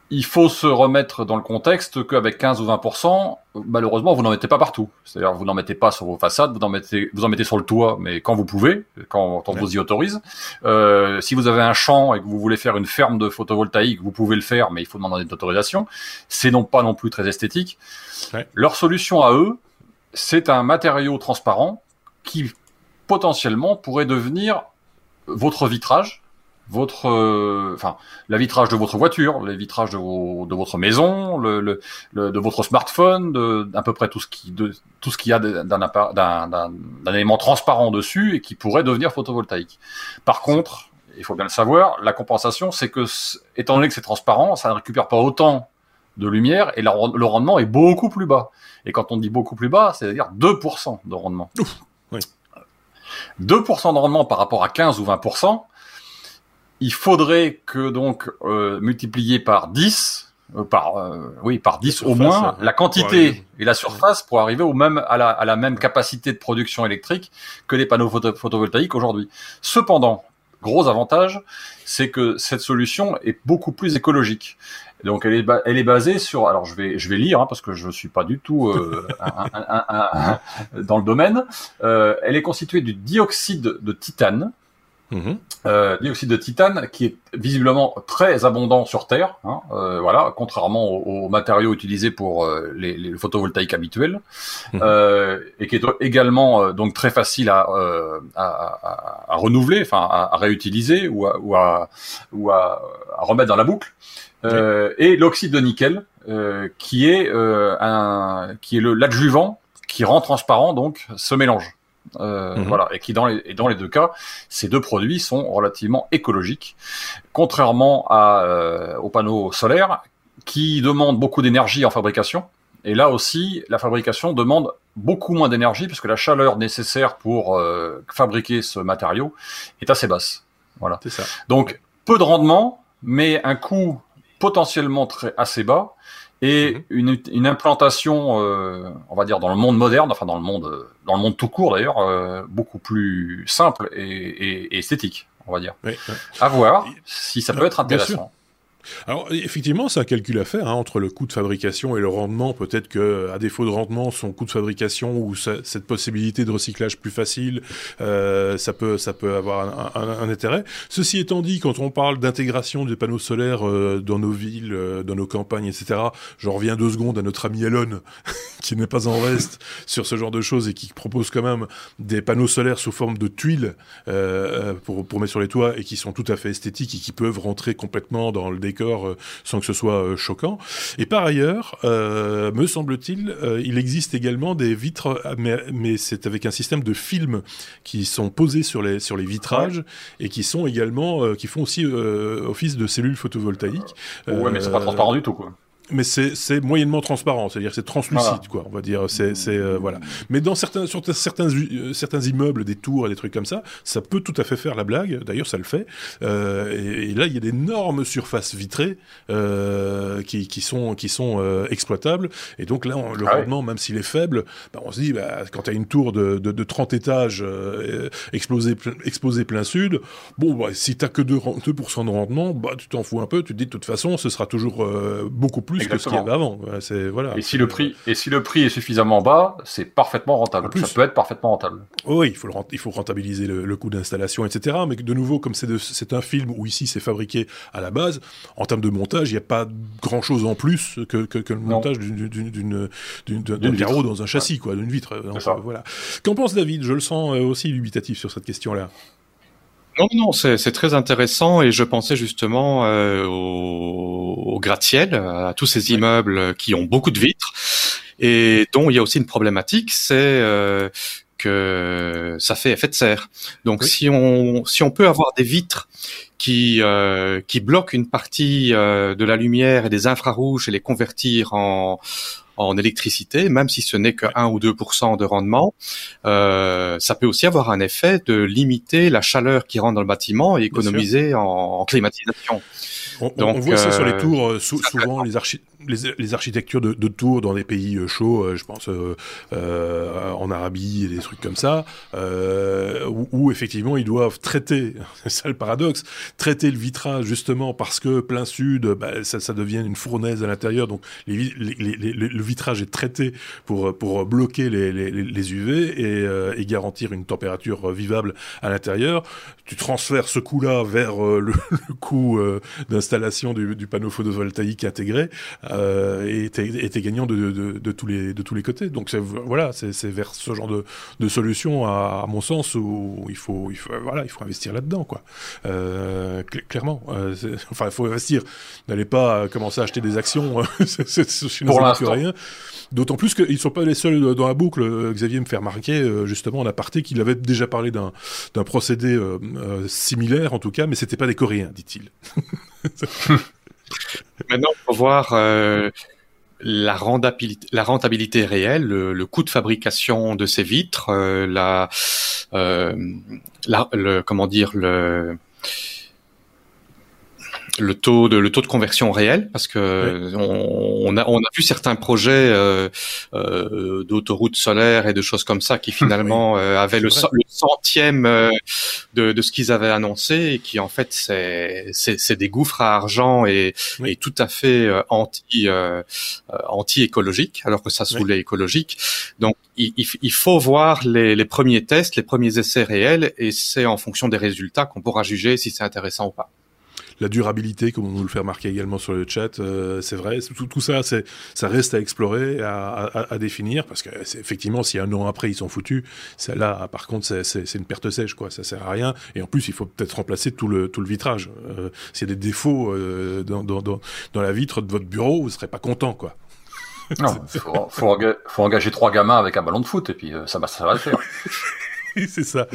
[SPEAKER 3] il faut se remettre dans le contexte qu'avec 15 ou 20%, malheureusement, vous n'en mettez pas partout. C'est-à-dire, vous n'en mettez pas sur vos façades, vous en mettez, vous en mettez sur le toit, mais quand vous pouvez, quand, on vous y autorise. Euh, si vous avez un champ et que vous voulez faire une ferme de photovoltaïque, vous pouvez le faire, mais il faut demander une autorisation. C'est non pas non plus très esthétique. Leur solution à eux, c'est un matériau transparent qui potentiellement pourrait devenir votre vitrage votre, euh, enfin, la vitrage de votre voiture, les vitrages de, vos, de votre maison, le, le, de votre smartphone, de à peu près tout ce qui, de, tout ce qu'il y a d'un, d'un, élément transparent dessus et qui pourrait devenir photovoltaïque. Par contre, il faut bien le savoir, la compensation, c'est que, étant donné que c'est transparent, ça ne récupère pas autant de lumière et le rendement est beaucoup plus bas. Et quand on dit beaucoup plus bas, c'est-à-dire 2% de rendement. oui. 2% de rendement par rapport à 15 ou 20%, il faudrait que donc euh, multiplier par 10 euh, par euh, oui par 10 au moins la quantité et la surface pour arriver au même à la, à la même capacité de production électrique que les panneaux photovoltaïques aujourd'hui. Cependant, gros avantage, c'est que cette solution est beaucoup plus écologique. Donc elle est, elle est basée sur, alors je vais, je vais lire hein, parce que je suis pas du tout euh, dans le domaine. Euh, elle est constituée du dioxyde de titane, Mhm. Euh, dioxyde de titane qui est visiblement très abondant sur Terre, hein, euh, voilà, contrairement aux, matériaux utilisés pour euh, les, les, photovoltaïques habituels, euh, et qui est également euh, donc très facile à, à, à, à renouveler, enfin à, réutiliser ou à, ou à, ou à, remettre dans la boucle. Et l'oxyde de nickel, qui est un, qui est le l'adjuvant qui rend transparent donc ce mélange. Euh, mhm. Voilà, et qui dans les, et dans les deux cas, ces deux produits sont relativement écologiques, contrairement à, euh, aux panneaux solaires qui demandent beaucoup d'énergie en fabrication. Et là aussi, la fabrication demande beaucoup moins d'énergie puisque la chaleur nécessaire pour euh, fabriquer ce matériau est assez basse. Voilà. Ça. Donc peu de rendement, mais un coût potentiellement très assez bas et mhm. une, une, implantation, euh, on va dire dans le monde moderne, enfin dans le monde, dans le monde tout court d'ailleurs, euh, beaucoup plus simple et, et, et, esthétique, on va dire. Oui, À voir si ça peut être intéressant.
[SPEAKER 1] Alors effectivement, c'est un calcul à faire hein, entre le coût de fabrication et le rendement. Peut-être que à défaut de rendement, son coût de fabrication ou cette possibilité de recyclage plus facile, euh, ça peut ça peut avoir un, intérêt. Ceci étant dit, quand on parle d'intégration des panneaux solaires euh, dans nos villes, euh, dans nos campagnes, etc., j'en reviens deux secondes à notre ami Elon, qui n'est pas en reste sur ce genre de choses et qui propose quand même des panneaux solaires sous forme de tuiles pour pour mettre sur les toits et qui sont tout à fait esthétiques et qui peuvent rentrer complètement dans le décor euh, sans que ce soit euh, choquant. Et par ailleurs, euh, me semble-t-il, il existe également des vitres, mais, c'est avec un système de films qui sont posés sur les, sur les vitrages et qui sont également, qui font aussi office de cellules photovoltaïques.
[SPEAKER 3] Ouais, mais c'est pas transparent du tout, quoi
[SPEAKER 1] mais c'est moyennement transparent, c'est-à-dire c'est translucide, quoi. On va dire, c'est euh, voilà. Mais dans certains sur certains euh, certains immeubles, des tours et des trucs comme ça, ça peut tout à fait faire la blague. D'ailleurs, ça le fait. Euh, et, là, il y a d'énormes surfaces vitrées euh, qui, qui sont qui sont euh, exploitables. Et donc là, le ah rendement, même s'il est faible, bah, on se dit, bah, quand tu as une tour de, de, de 30 étages explosée exposée plein sud, bon, bah, si t'as que 2%, 2 de rendement, bah, tu t'en fous un peu. Tu te dis de toute façon, ce sera toujours beaucoup plus que ce qu'il y avait avant. C'est voilà.
[SPEAKER 3] Et si le prix et si le prix est suffisamment bas, c'est parfaitement rentable. Ça peut être parfaitement rentable.
[SPEAKER 1] Oui, il faut le, il faut rentabiliser le, coût d'installation, etc. Mais de nouveau, comme c'est un film où ici c'est fabriqué à la base, en termes de montage, il n'y a pas grand chose en plus que, que, le montage d'un carreau dans un châssis, quoi, d'une vitre. voilà. Qu'en pense David? Je le sens euh, aussi dubitatif sur cette question-là.
[SPEAKER 2] Non, non, c'est très intéressant et je pensais justement euh, au, au gratte-ciel, à tous ces immeubles qui ont beaucoup de vitres et dont il y a aussi une problématique, c'est euh, que ça fait effet de serre. Donc si on si on peut avoir des vitres qui euh, qui bloquent une partie euh, de la lumière et des infrarouges et les convertir en en électricité, même si ce n'est que 1 ou 2% de rendement, euh, ça peut aussi avoir un effet de limiter la chaleur qui rentre dans le bâtiment et économiser en, climatisation.
[SPEAKER 1] On, Donc, on voit ça sur les euh, tours, euh, souvent les, les, architectures de, de, tours dans des pays euh, chauds, je pense euh, en Arabie et des trucs comme ça, où, où, effectivement ils doivent traiter, c'est ça le paradoxe, traiter le vitrage justement parce que plein sud, bah, ça, ça, devient une fournaise à l'intérieur, donc les, le vitrage est traité pour, pour bloquer les, les UV et, et, garantir une température vivable à l'intérieur. Tu transfères ce coût-là vers le, le coût d'un installation du, du, panneau photovoltaïque intégré euh, était, était, gagnant de, de, de, tous les, de tous les côtés. Donc voilà, c'est vers ce genre de, de solution, à, à, mon sens, où il faut, il faut, voilà, il faut investir là-dedans, quoi. Euh, clairement, euh, enfin, il faut investir. N'allez pas commencer à acheter des actions, c'est Pour rien. D'autant plus qu'ils ne sont pas les seuls dans la boucle. Xavier me fait remarquer, euh, justement, en aparté, qu'il avait déjà parlé d'un procédé euh, euh, similaire, en tout cas, mais c'était pas des Coréens, dit-il.
[SPEAKER 2] Maintenant, il faut voir euh, la, rentabilité, réelle, le, coût de fabrication de ces vitres, euh, la, euh, comment dire, le le taux de le taux de conversion réel parce que on, a on a vu certains projets euh, euh, d'autoroutes solaires et de choses comme ça qui finalement euh, avaient le, centième euh, de, de ce qu'ils avaient annoncé et qui en fait c'est c'est des gouffres à argent et, et tout à fait euh, anti anti écologique alors que ça se voulait écologique. Donc il, il, faut voir les, les premiers tests les premiers essais réels et c'est en fonction des résultats qu'on pourra juger si c'est intéressant ou pas
[SPEAKER 1] la durabilité, comme on nous le fait remarquer également sur le chat, euh, c'est vrai. Tout, tout ça, c'est, ça reste à explorer, à, à, à définir, parce que effectivement, si un an après ils sont foutus, là, par contre, c'est, une perte sèche, quoi. Ça sert à rien. Et en plus, il faut peut-être remplacer tout le tout le vitrage. Euh, s'il y a des défauts euh, dans, dans, dans, dans la vitre de votre bureau, vous serez pas content, quoi.
[SPEAKER 3] Non, faut, faut, faut, engager trois gamins avec un ballon de foot et puis ça, ça va le faire.
[SPEAKER 1] c'est ça.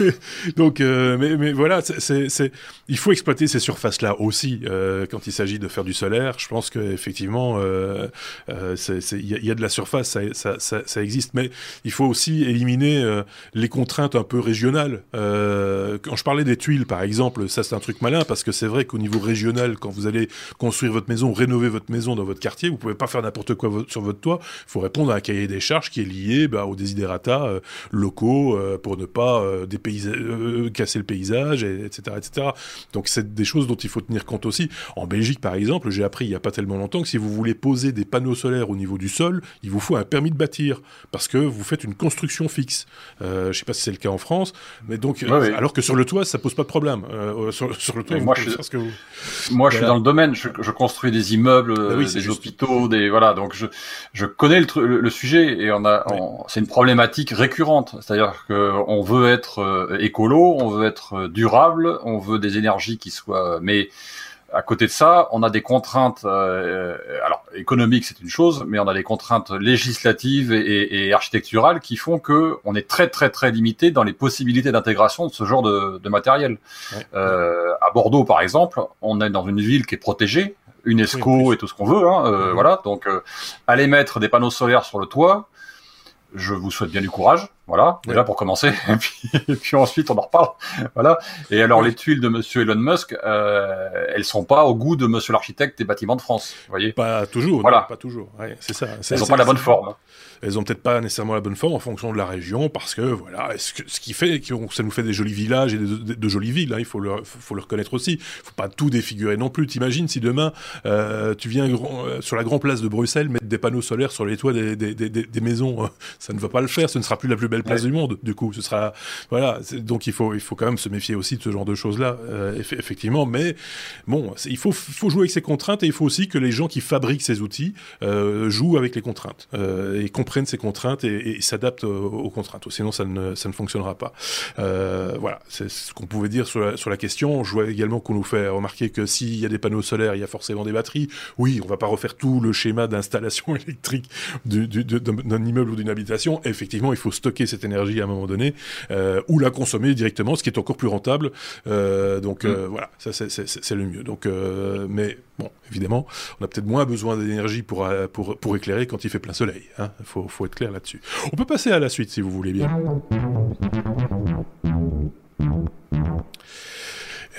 [SPEAKER 1] Donc, euh, mais, mais voilà, c'est, il faut exploiter ces surfaces-là aussi euh, quand il s'agit de faire du solaire. Je pense qu'effectivement, euh, euh il y, y, a de la surface, ça, ça, ça, existe, mais il faut aussi éliminer euh, les contraintes un peu régionales. Euh, quand je parlais des tuiles, par exemple, ça c'est un truc malin parce que c'est vrai qu'au niveau régional, quand vous allez construire votre maison, rénover votre maison dans votre quartier, vous pouvez pas faire n'importe quoi sur votre toit. Il faut répondre à un cahier des charges qui est lié bah, aux désidérata locaux pour ne pas euh, euh, casser le paysage, etc., etc. Donc c'est des choses dont il faut tenir compte aussi. En Belgique, par exemple, j'ai appris il n'y a pas tellement longtemps que si vous voulez poser des panneaux solaires au niveau du sol, il vous faut un permis de bâtir parce que vous faites une construction fixe. Euh, je ne sais pas si c'est le cas en France, mais donc alors que sur le toit, ça pose pas de problème. Sur, le toit,
[SPEAKER 3] moi, je, que vous... moi je suis dans le domaine. Je, construis des immeubles, ah des hôpitaux, des voilà. Donc je, je connais le, le, sujet et on a, c'est une problématique récurrente. C'est-à-dire que on veut être euh, écolo, on veut être euh, durable, on veut des énergies qui soient, mais à côté de ça, on a des contraintes, euh, alors économiques c'est une chose, mais on a des contraintes législatives et, et, architecturales qui font que on est très très très limité dans les possibilités d'intégration de ce genre de, de matériel. Euh, à Bordeaux par exemple, on est dans une ville qui est protégée, UNESCO et tout ce qu'on veut, hein, euh, voilà. Donc aller mettre des panneaux solaires sur le toit, je vous souhaite bien du courage. Voilà, déjà pour commencer, et puis, et puis, ensuite on en reparle. Voilà. Et alors les tuiles de Monsieur Elon Musk, euh, elles sont pas au goût de Monsieur l'architecte des bâtiments de France. Vous voyez?
[SPEAKER 1] Pas toujours. Voilà. pas toujours. Ouais, c'est ça.
[SPEAKER 3] Elles n'ont pas la bonne forme.
[SPEAKER 1] Elles ont peut-être pas nécessairement la bonne forme en fonction de la région, parce que voilà, ce, qui fait que ça nous fait des jolis villages et de, jolies villes. Hein, il faut le, faut le reconnaître aussi. Faut pas tout défigurer non plus. T'imagines si demain euh, tu viens euh, sur la grande place de Bruxelles mettre des panneaux solaires sur les toits des, des, des, des maisons, hein. ça ne va pas le faire. Ce ne sera plus la plus belle place du monde. Du coup, ce sera voilà. Donc il faut il faut quand même se méfier aussi de ce genre de choses là, euh, effectivement. Mais bon, il faut faut jouer avec ces contraintes et il faut aussi que les gens qui fabriquent ces outils euh, jouent avec les contraintes et comprennent ces contraintes et, s'adaptent aux, contraintes. Sinon, ça ne ça ne fonctionnera pas. voilà, c'est ce qu'on pouvait dire sur la, sur la question. Je vois également qu'on nous fait remarquer que s'il y a des panneaux solaires, il y a forcément des batteries. Oui, on va pas refaire tout le schéma d'installation électrique d'un immeuble ou d'une habitation. Effectivement, il faut stocker cette énergie à un moment donné, euh, ou la consommer directement, ce qui est encore plus rentable. Euh, donc mm. euh, voilà, ça c'est le mieux. Donc, mais bon, évidemment, on a peut-être moins besoin d'énergie pour, pour, pour éclairer quand il fait plein soleil. Il hein. faut, faut être clair là-dessus. On peut passer à la suite si vous voulez bien.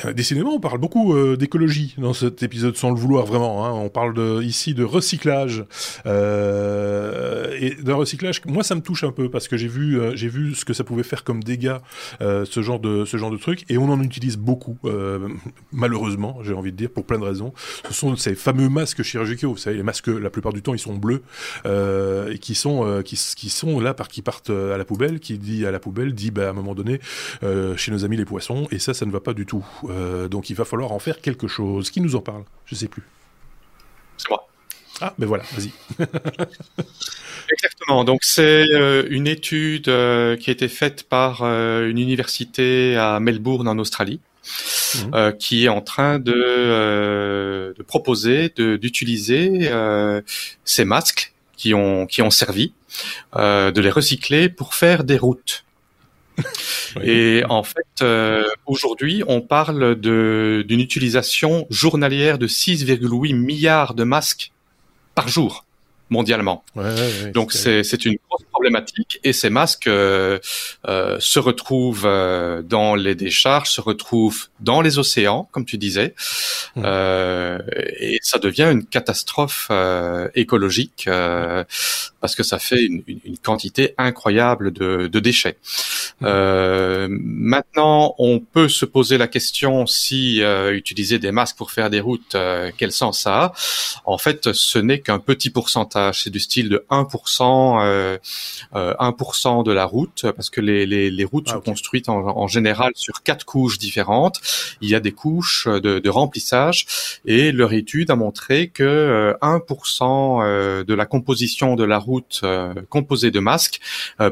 [SPEAKER 1] Euh, décidément, on parle beaucoup euh, d'écologie dans cet épisode sans le vouloir vraiment. Hein. On parle ici de recyclage euh, et d'un recyclage. Moi, ça me touche un peu parce que j'ai vu, ce que ça pouvait faire comme dégâts, ce genre de ce truc, et on en utilise beaucoup, malheureusement, j'ai envie de dire, pour plein de raisons. Ce sont ces fameux masques chirurgicaux. Vous savez, les masques, la plupart du temps, ils sont bleus et qui sont qui, qui, sont là par qui partent à la poubelle. Qui dit à la poubelle dit bah, à un moment donné chez nos amis les poissons, et ça, ça ne va pas du tout. Euh, donc il va falloir en faire quelque chose. Qui nous en parle? Je sais plus.
[SPEAKER 2] C'est moi.
[SPEAKER 1] Ah, ben voilà, vas-y.
[SPEAKER 2] Exactement. Donc c'est euh, une étude euh, qui a été faite par une université à Melbourne en Australie. Mhm. qui est en train de, de proposer d'utiliser ces masques qui ont qui ont servi, de les recycler pour faire des routes. Et en fait, euh, aujourd'hui, on parle d'une utilisation journalière de 6,8 milliards de masques par jour mondialement. Donc c'est une grosse problématique et ces masques euh, euh, se retrouvent euh, dans les décharges, se retrouvent dans les océans, comme tu disais, mmh. euh, et ça devient une catastrophe euh, écologique euh, parce que ça fait une, une quantité incroyable de, de déchets. Mmh. maintenant, on peut se poser la question si utiliser des masques pour faire des routes, quel sens ça a? En fait, ce n'est qu'un petit pourcentage, c'est du style de 1%. 1% euh, de la route, parce que les, les, les routes ah, sont construites en, en, général sur quatre couches différentes. Il y a des couches de, de remplissage et leur étude a montré que 1% euh, euh, de la composition de la route composée de masques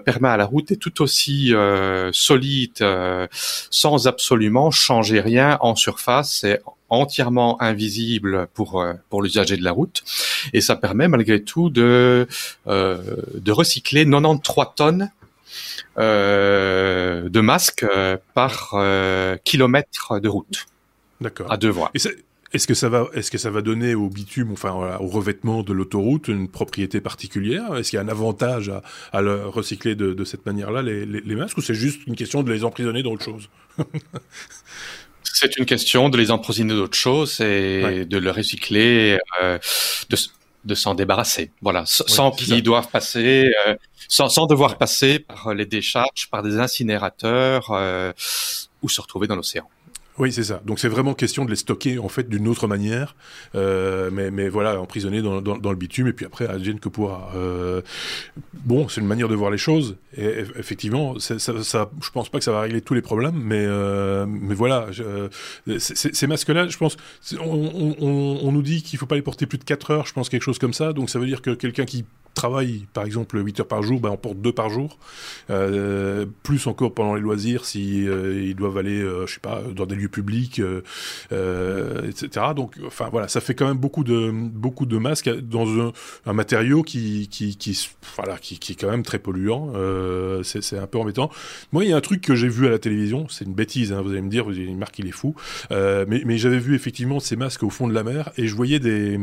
[SPEAKER 2] permet à la route d'être tout aussi solide sans absolument changer rien en surface et entièrement invisible pour euh, pour l'usager de la route et ça permet malgré tout de euh, de recycler 93 tonnes euh, de masques par kilomètre de route.
[SPEAKER 1] D'accord.
[SPEAKER 2] À deux voies.
[SPEAKER 1] Est-ce que ça va, est-ce que ça va donner au bitume, enfin au revêtement de l'autoroute, une propriété particulière? Est-ce qu'il y a un avantage à, à le recycler de, de cette manière-là les, les, les, masques, ou c'est juste une question de les emprisonner dans autre chose?
[SPEAKER 2] C'est une question de les emprisonner d'autres choses et de le recycler. Euh, de, de s'en débarrasser. Voilà, sans qu'ils doivent passer, euh, sans, sans devoir passer par les décharges, par des incinérateurs euh, ou se retrouver dans l'océan.
[SPEAKER 1] Oui, c'est ça. Donc c'est vraiment question de les stocker en fait d'une autre manière, euh, mais, mais voilà, emprisonnés dans, dans, le bitume et puis après advienne que pourra. Euh, bon, c'est une manière de voir les choses. Et effectivement, ça, ça, je pense pas que ça va régler tous les problèmes, mais euh, mais voilà, ces masques-là, je pense, on, on, on, nous dit qu'il faut pas les porter plus de 4 heures, je pense quelque chose comme ça. Donc ça veut dire que quelqu'un qui travaille, par exemple, 8 heures par jour, ben, on porte 2 par jour. Euh, plus encore pendant les loisirs, si euh, doivent aller, euh, je sais pas, dans des lieux publics, etc. Donc, enfin voilà, ça fait quand même beaucoup de beaucoup de masques dans un, matériau qui qui, qui voilà qui, qui, est quand même très polluant. C'est un peu embêtant. Moi, il y a un truc que j'ai vu à la télévision, c'est une bêtise, hein, vous allez me dire, vous allez me Marc il est fou, mais, mais j'avais vu effectivement ces masques au fond de la mer et je voyais des,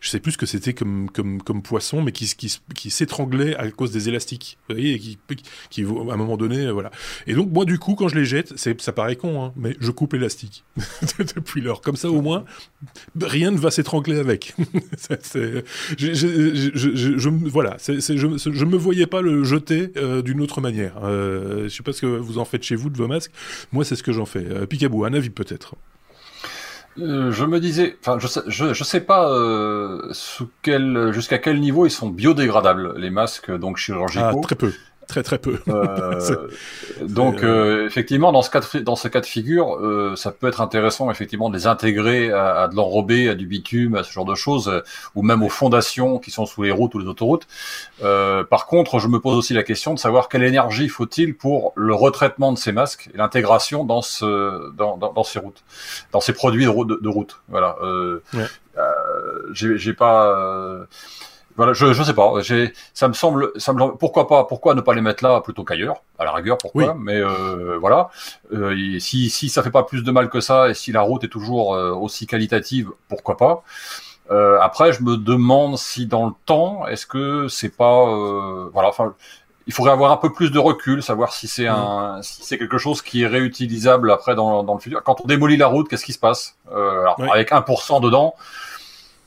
[SPEAKER 1] je sais plus ce que c'était comme comme comme poisson, mais qui qui, s'étranglait à cause des élastiques. Vous voyez, qui, qui, à un moment donné, voilà. Et donc, moi, du coup, quand je les jette, ça paraît con, hein, mais je coupe l'élastique depuis l'heure. Comme ça, au moins, rien ne va s'étrangler avec. je, je, voilà, je me voyais pas le jeter euh, d'une autre manière. Euh, je sais pas ce que vous en faites chez vous de vos masques. Moi, c'est ce que j'en fais. Euh, Picabou, un avis peut-être.
[SPEAKER 3] Euh, je me disais, enfin, je sais, je, je sais pas euh, quel, jusqu'à quel niveau ils sont biodégradables les masques donc chirurgicaux.
[SPEAKER 1] Ah, très peu. Très très peu.
[SPEAKER 3] Euh, donc euh, euh, effectivement, dans ce cas de, dans ce cas de figure, ça peut être intéressant effectivement de les intégrer à, à de l'enrobé, à du bitume, à ce genre de choses, ou même aux fondations qui sont sous les routes ou les autoroutes. par contre, je me pose aussi la question de savoir quelle énergie faut-il pour le retraitement de ces masques et l'intégration dans ce dans, dans, dans, ces routes, dans ces produits de, route. De, route. Voilà. Ouais. J'ai pas voilà, je je sais pas. J'ai, ça me semble, ça me, pourquoi pas, pourquoi ne pas les mettre là plutôt qu'ailleurs, à la rigueur, pourquoi Mais euh, voilà, euh, si si ça fait pas plus de mal que ça et si la route est toujours euh, aussi qualitative, pourquoi pas euh, Après, je me demande si dans le temps, est-ce que c'est pas, euh, voilà, enfin. Il faudrait avoir un peu plus de recul, savoir si c'est un, si c'est quelque chose qui est réutilisable après dans, dans le futur. Quand on démolit la route, qu'est-ce qui se passe? Alors, Avec 1% dedans,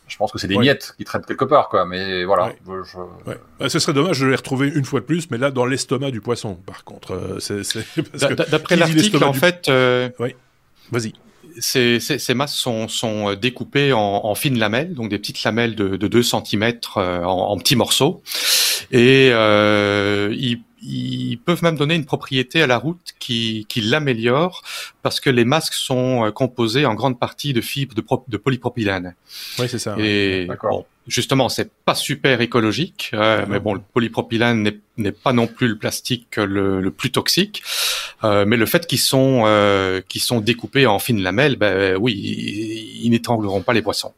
[SPEAKER 3] je pense que c'est des miettes qui traînent quelque part, quoi. Mais voilà.
[SPEAKER 1] Je... ce serait dommage de les retrouver une fois de plus, mais là dans l'estomac du poisson. Par contre, euh, c'est
[SPEAKER 2] d'après l'article, en fait. Euh...
[SPEAKER 1] Oui. Vas-y.
[SPEAKER 2] Ces, ces, ces, masses sont, sont découpées en, en, fines lamelles, donc des petites lamelles de, de 2 cm euh, en, en, petits morceaux. Et euh, ils ils peuvent même donner une propriété à la route qui, qui l'améliore parce que les masques sont euh, composés en grande partie de fibres de, de polypropylène.
[SPEAKER 1] Oui, c'est ça.
[SPEAKER 2] Et bon, justement, c'est pas super écologique, euh, mais bon, le polypropylène n'est pas non plus le plastique le, le plus toxique. Euh, mais le fait qu'ils sont euh, qu'ils sont découpés en fines lamelles, ben oui, ils, ils n'étrangleront pas les poissons.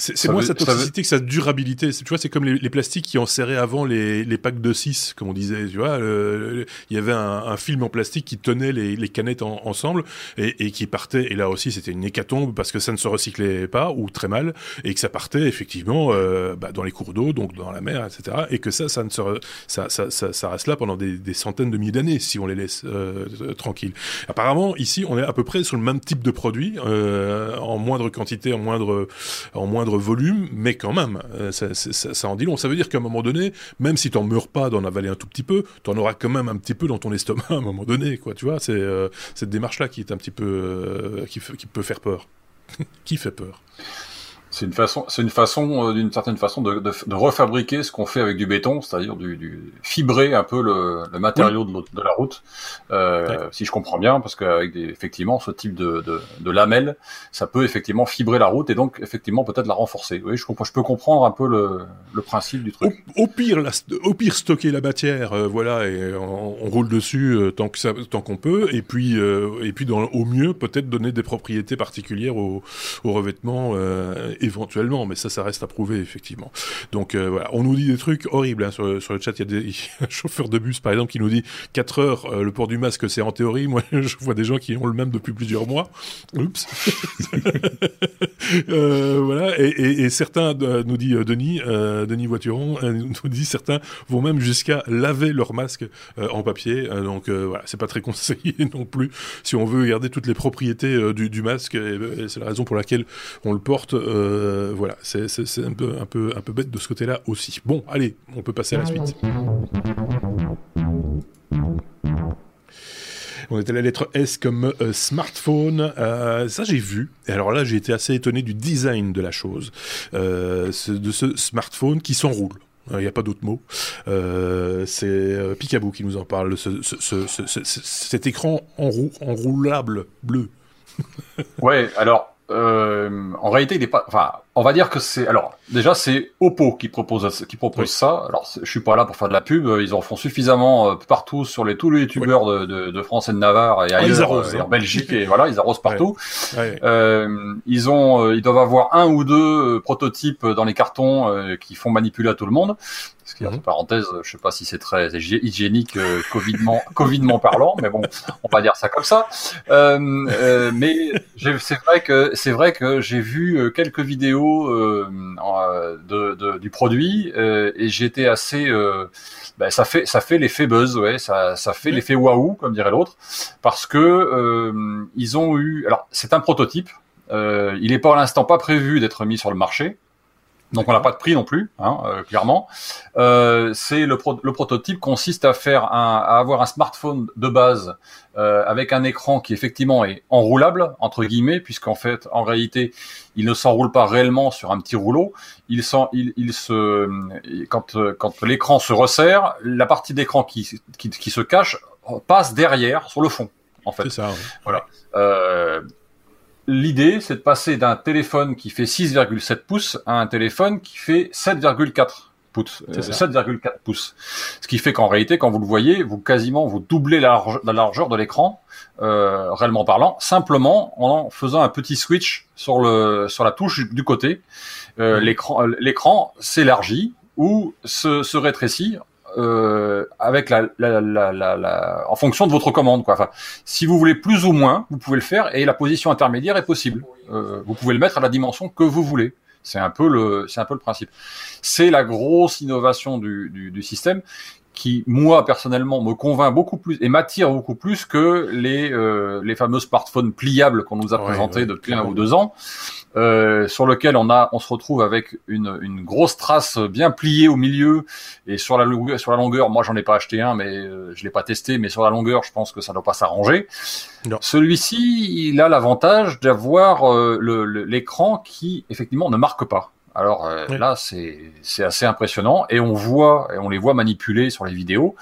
[SPEAKER 1] C'est moins sa toxicité que sa durabilité. Tu vois, c'est comme les, les, plastiques qui enserraient avant les, les, packs de 6, comme on disait. Tu vois, il y avait un, un, film en plastique qui tenait les, les canettes en, ensemble et, et, qui partait. Et là aussi, c'était une hécatombe parce que ça ne se recyclait pas ou très mal et que ça partait effectivement euh, bah, dans les cours d'eau, donc dans la mer, etc. Et que ça, ça ne se, ça, ça, ça, ça, reste là pendant des, des centaines de milliers d'années si on les laisse euh, tranquilles. Apparemment, ici, on est à peu près sur le même type de produit, euh, en moindre quantité, en moindre, en moindre volume, mais quand même, euh, ça, en dit long. Ça veut dire qu'à un moment donné, même si t'en meurs pas d'en avaler un tout petit peu, t'en auras quand même un petit peu dans ton estomac à un moment donné, quoi. Tu vois, c'est euh, cette démarche-là qui est un petit peu, euh, qui peut faire peur, qui fait peur.
[SPEAKER 3] C'est une façon, c'est une façon, euh, d'une certaine façon, de, de, de refabriquer ce qu'on fait avec du béton, c'est-à-dire du, du, fibrer un peu le, le matériau oui. de, de, la route, euh, ouais. si je comprends bien, parce qu'avec des, effectivement ce type de, de, de lamelles, ça peut effectivement fibrer la route et donc effectivement peut-être la renforcer. Oui, je, comprends, je peux comprendre un peu le, le principe du truc.
[SPEAKER 1] Au, au pire, la, au pire stocker la matière, euh, voilà, et on, on, roule dessus euh, tant que ça, tant qu'on peut, et puis euh, et puis dans, au mieux peut-être donner des propriétés particulières au, au revêtement éventuellement, mais ça, ça reste à prouver, effectivement. Donc euh, voilà, on nous dit des trucs horribles hein, sur, le chat. Il y a des y a un chauffeur de bus, par exemple, qui nous dit 4 heures, euh, le port du masque, c'est en théorie. Moi, je vois des gens qui ont le même depuis plusieurs mois. Oups. Euh, voilà. Et, certains, nous dit Denis, Denis Voituron, nous dit certains vont même jusqu'à laver leur masque en papier. donc voilà, c'est pas très conseillé non plus si on veut garder toutes les propriétés du, masque. C'est la raison pour laquelle on le porte. Voilà, c'est un peu, un peu, un peu bête de ce côté-là aussi. Bon, allez, on peut passer à la suite. On était à la lettre S comme euh, smartphone. Euh, ça, j'ai vu. Et alors là, j'ai été assez étonné du design de la chose, euh, de ce smartphone qui s'enroule. Il n'y a pas d'autre mot. c'est Picaboo qui nous en parle. cet écran enroulable bleu.
[SPEAKER 3] ouais, alors en réalité, il n'est pas. Enfin, on va dire que c'est alors déjà c'est Oppo qui propose qui propose ça. Alors je suis pas là pour faire de la pub, ils en font suffisamment euh, partout sur les tous les youtubeurs de, de, de, France et de Navarre et ah, ailleurs euh, en hein. Belgique et voilà ils arrosent partout. Euh, ils ont euh, ils doivent avoir un ou deux prototypes dans les cartons qui font manipuler à tout le monde. Ce qui, mmh. parenthèse, je sais pas si c'est très hygiénique, covidement, covidement parlant, mais bon, on va dire ça comme ça. mais c'est vrai que c'est vrai que j'ai vu quelques vidéos euh, de, du produit euh, et j'étais assez ben, ça fait ça fait l'effet buzz ouais ça, ça fait l'effet waouh comme dirait l'autre parce que ils ont eu alors c'est un prototype il n'est à l'instant pas prévu d'être mis sur le marché donc on n'a pas de prix non plus, hein, euh, clairement. Euh, c'est le, le, prototype consiste à faire un, à avoir un smartphone de base euh, avec un écran qui effectivement est enroulable entre guillemets, puisqu'en fait en réalité il ne s'enroule pas réellement sur un petit rouleau. Il, il, il se quand quand l'écran se resserre, la partie d'écran qui, qui, qui se cache passe derrière sur le fond. En fait,
[SPEAKER 1] c'est ça.
[SPEAKER 3] Voilà. Euh, l'idée, c'est de passer d'un téléphone qui fait 6,7 pouces à un téléphone qui fait 7,4 pouces. 7,4 euh, pouces. Ce qui fait qu'en réalité, quand vous le voyez, vous quasiment vous doublez la, largeur de l'écran, euh, réellement parlant, simplement en faisant un petit switch sur le sur la touche du côté. Euh, l'écran l'écran s'élargit ou se, se rétrécit euh, avec la, la, la, la, en fonction de votre commande. Quoi. Enfin, si vous voulez plus ou moins, vous pouvez le faire et la position intermédiaire est possible. Euh, vous pouvez le mettre à la dimension que vous voulez. C'est un peu le, c'est un peu le principe. C'est la grosse innovation du, du, du, système qui, moi personnellement, me convainc beaucoup plus et m'attire beaucoup plus que les, euh, les fameux smartphones pliables qu'on nous a présentés depuis un ou deux ans. Euh, sur lequel on a, on se retrouve avec une, une, grosse trace bien pliée au milieu. Et sur la longueur, sur la longueur, moi j'en ai pas acheté un, mais euh, je l'ai pas testé, mais sur la longueur, je pense que ça ne doit pas s'arranger. Celui-ci, il a l'avantage d'avoir euh, l'écran qui effectivement ne marque pas. Alors euh, là, c'est assez impressionnant. Et on voit, et on les voit manipuler sur les vidéos.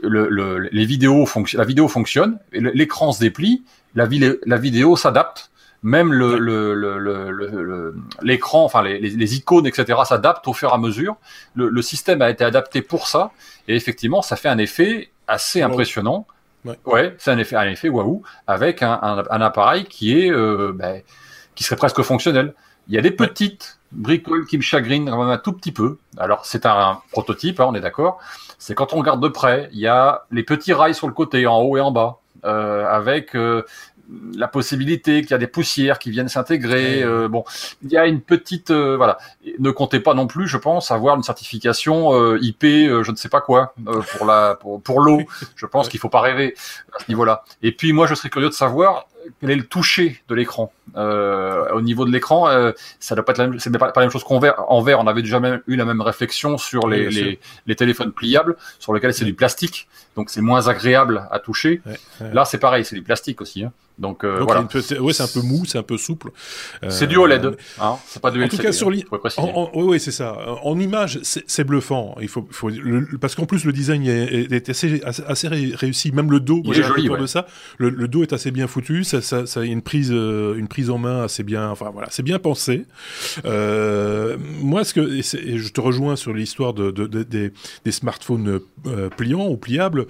[SPEAKER 3] Le, le, les vidéos la vidéo fonctionne, l'écran se déplie, la, la vidéo s'adapte même le, le, l'écran, enfin les, les, icônes, etc. s'adaptent au fur et à mesure. Le, système a été adapté pour ça, et effectivement, ça fait un effet assez impressionnant. Ouais, c'est un effet, un effet waouh, avec un, un, appareil qui est, euh, ben, qui serait presque fonctionnel. Il y a des petites bricoles qui me chagrinent un tout petit peu. Alors c'est un, prototype, hein, on est d'accord. C'est quand on regarde de près, il y a les petits rails sur le côté, en haut et en bas. Euh, avec euh, la possibilité qu'il y a des poussières qui viennent s'intégrer. Euh, bon, il y a une petite, euh, voilà. Ne comptez pas non plus, je pense, avoir une certification euh, IP, je ne sais pas quoi, pour la, pour, pour l'eau. Je pense qu'il faut pas rêver à ce niveau-là. Et puis moi, je serais curieux de savoir quel est le toucher de l'écran. au niveau de l'écran, ça doit pas être la même, c'est pas, la même chose qu'en verre. En verre, on avait déjà même eu la même réflexion sur les, les, les, téléphones pliables, sur lesquels c'est du plastique, donc c'est moins agréable à toucher. Là, c'est pareil, c'est du plastique aussi. Hein. Donc, euh, voilà.
[SPEAKER 1] ouais, c'est un peu mou, c'est un peu souple.
[SPEAKER 3] c'est du OLED, euh, hein, c'est pas du
[SPEAKER 1] LCD. En tout cas, sur hein, oui, oui, c'est ça. En image, c'est bluffant. Il faut, faut parce qu'en plus le design est, est assez, assez, réussi. Même le dos,
[SPEAKER 3] il est joli,
[SPEAKER 1] de ça. Le, le, dos est assez bien foutu. Ça, ça, ça a une prise, euh, une prise en main assez bien. Enfin voilà, c'est bien pensé. Euh, moi, ce que et, je te rejoins sur l'histoire de, de, de, des, des, smartphones euh, pliants ou pliables,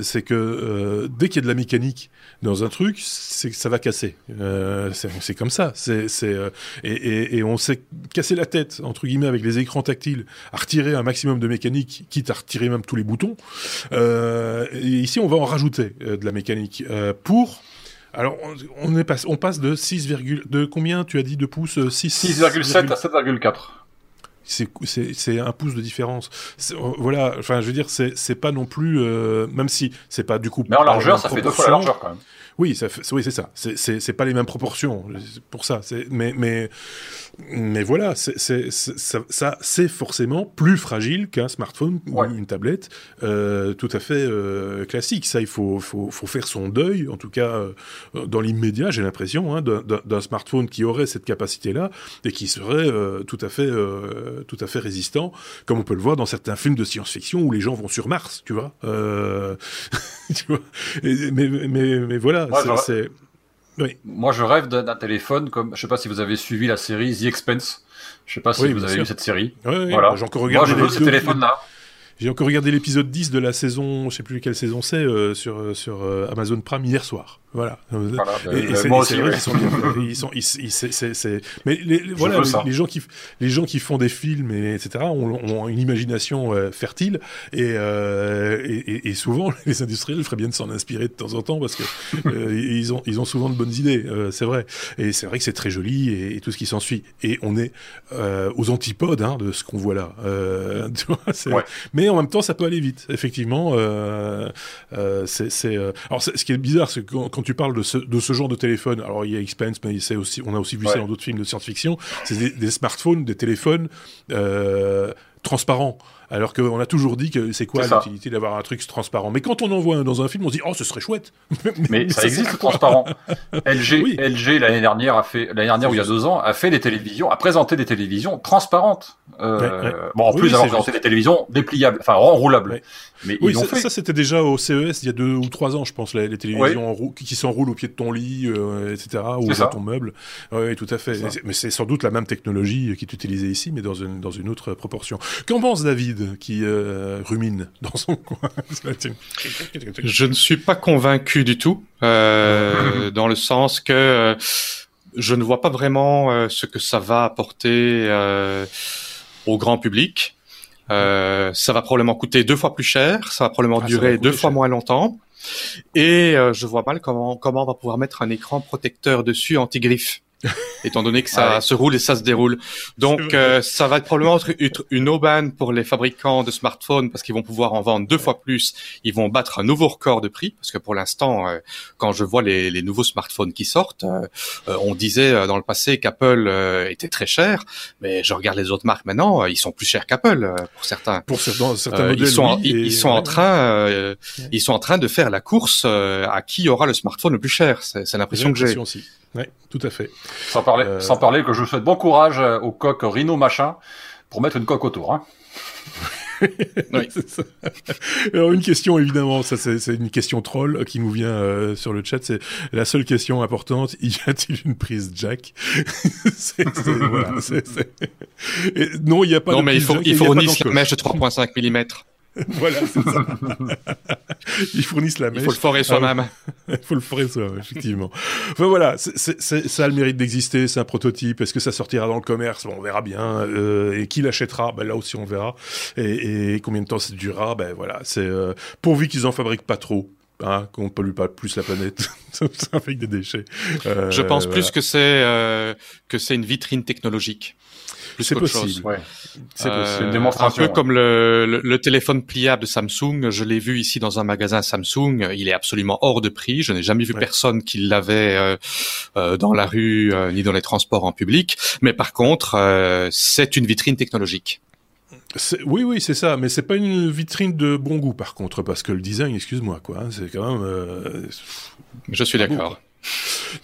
[SPEAKER 1] c'est que dès qu'il y a de la mécanique dans un truc, ça va casser. Euh, c'est comme ça. C'est euh, et, et, et, on s'est cassé la tête entre guillemets avec les écrans tactiles à retirer un maximum de mécanique, quitte à retirer même tous les boutons. Euh, et ici, on va en rajouter de la mécanique pour Alors, on, est on passe de 6, de combien tu as dit de pouces
[SPEAKER 3] 6,7 à 7,4
[SPEAKER 1] c'est un pouce de différence. Voilà, enfin, je veux dire, c'est pas non plus, même si c'est pas du coup.
[SPEAKER 3] Mais en largeur, ça fait deux fois la largeur quand même.
[SPEAKER 1] Oui, ça oui, c'est ça. C'est pas les mêmes proportions. Pour ça, mais mais mais voilà, c'est ça, c'est forcément plus fragile qu'un smartphone ou une tablette euh, tout à fait euh, classique. Ça, il faut, faut, faut, faire son deuil, en tout cas euh, dans l'immédiat, j'ai l'impression, hein, d'un smartphone qui aurait cette capacité-là et qui serait tout à fait tout à fait résistant, comme on peut le voir dans certains films de science-fiction où les gens vont sur Mars, tu vois. tu vois mais, mais, mais, voilà,
[SPEAKER 3] moi, je rêve d'un téléphone comme, je sais pas si vous avez suivi la série The Expense. Je sais pas si vous avez vu cette série.
[SPEAKER 1] voilà. J'ai encore regardé
[SPEAKER 3] Moi, je veux ce téléphone-là.
[SPEAKER 1] J'ai encore regardé l'épisode 10 de la saison, je sais plus quelle saison c'est, euh, sur, euh, sur euh, Amazon Prime hier soir. Voilà.
[SPEAKER 3] voilà et, et moi aussi,
[SPEAKER 1] ils sont, ils sont, ils, c'est, mais les, voilà, les, gens qui, les gens qui font des films et etc. ont, ont une imagination euh, fertile et, euh, et, et, souvent les industriels feraient bien de s'en inspirer de temps en temps parce que euh, ils ont, ils ont souvent de bonnes idées, c'est vrai. Et c'est vrai que c'est très joli et, tout ce qui s'ensuit. Et on est aux antipodes hein, de ce qu'on voit là. Tu vois, ouais. Mais en même temps, ça peut aller vite. Effectivement, c'est, alors ce qui est bizarre, c'est quand, quand tu parles de ce, de ce, genre de téléphone, alors il y a Expense, mais aussi, on a aussi vu ça dans d'autres films de science-fiction, c'est des, des, smartphones, des téléphones euh, transparents. Alors qu'on a toujours dit que c'est quoi l'utilité d'avoir un truc transparent. Mais quand on en voit un dans un film, on se dit oh ce serait chouette.
[SPEAKER 3] mais, ça, existe transparent. LG, LG l'année dernière a fait l'année dernière ou il y a deux ans a fait des télévisions, a présenté des télévisions transparentes. Euh, bon en plus d'avoir présenté des télévisions dépliables, enfin enroulables.
[SPEAKER 1] Mais oui, ça, c'était déjà au CES il y a deux ou trois ans, je pense, les, télévisions qui, s'enroulent au pied de ton lit, euh, etc., ou dans ton meuble. Oui, tout à fait. Mais c'est sans doute la même technologie qui est utilisée ici, mais dans une, dans une autre proportion. Qu'en pense David, qui euh, rumine dans son coin
[SPEAKER 2] Je ne suis pas convaincu du tout, euh, dans le sens que je ne vois pas vraiment ce que ça va apporter au grand public. Euh, ça va probablement coûter deux fois plus cher, ça va probablement ah, durer deux fois moins longtemps. Et euh, je vois mal comment comment on va pouvoir mettre un écran protecteur dessus anti-griffe. étant donné que ça se roule et ça se déroule. Donc euh, ça va être probablement être une aubaine pour les fabricants de smartphones parce qu'ils vont pouvoir en vendre deux fois plus. Ils vont battre un nouveau record de prix parce que pour l'instant, euh, quand je vois les, les, nouveaux smartphones qui sortent, euh, on disait dans le passé qu'Apple était très cher, mais je regarde les autres marques maintenant, ils sont plus chers qu'Apple pour certains.
[SPEAKER 1] Pour certains, certains modèles,
[SPEAKER 2] ils sont, ils, sont en train, ils sont en train de faire la course à qui aura le smartphone le plus cher. C'est l'impression que j'ai.
[SPEAKER 1] Oui, tout à fait.
[SPEAKER 3] Sans parler, euh, sans parler que je souhaite bon courage au coq Rhino machin pour mettre une coque autour. Hein.
[SPEAKER 1] oui. ça. Alors une question évidemment, ça c'est une question troll qui nous vient euh, sur le chat. C'est la seule question importante. Y a-t-il une prise jack?
[SPEAKER 2] C'est, voilà, Non, il n'y a pas. Non, mais il faut, il fournissent la mèche de 3.5 mm.
[SPEAKER 1] voilà, c'est ça. Ils fournissent la mèche.
[SPEAKER 2] Il faut le forer soi-même.
[SPEAKER 1] Il faut le forer soi-même, effectivement. Enfin voilà, ça a le mérite d'exister, c'est un prototype. Est-ce que ça sortira dans le commerce? Bon, On verra bien. Euh, et qui l'achètera? Ben, Là aussi, on verra. Et, combien de temps ça durera? Ben voilà, c'est euh, pourvu qu'ils en fabriquent pas trop. Hein, qu'on ne pollue pas plus la planète avec des déchets.
[SPEAKER 2] Euh, Je pense plus que c'est euh, que c'est une vitrine technologique
[SPEAKER 1] c'est possible. Ouais.
[SPEAKER 2] C'est euh, une démonstration. Un peu comme le, le, téléphone pliable de Samsung. Je l'ai vu ici dans un magasin Samsung. Il est absolument hors de prix. Je n'ai jamais vu personne qui l'avait euh, euh, dans la rue ni dans les transports en public. Mais par contre, c'est une vitrine technologique.
[SPEAKER 1] Oui, oui, c'est ça, mais c'est pas une vitrine de bon goût, par contre, parce que le design, excuse-moi, quoi, hein, c'est quand même.
[SPEAKER 2] Je suis d'accord.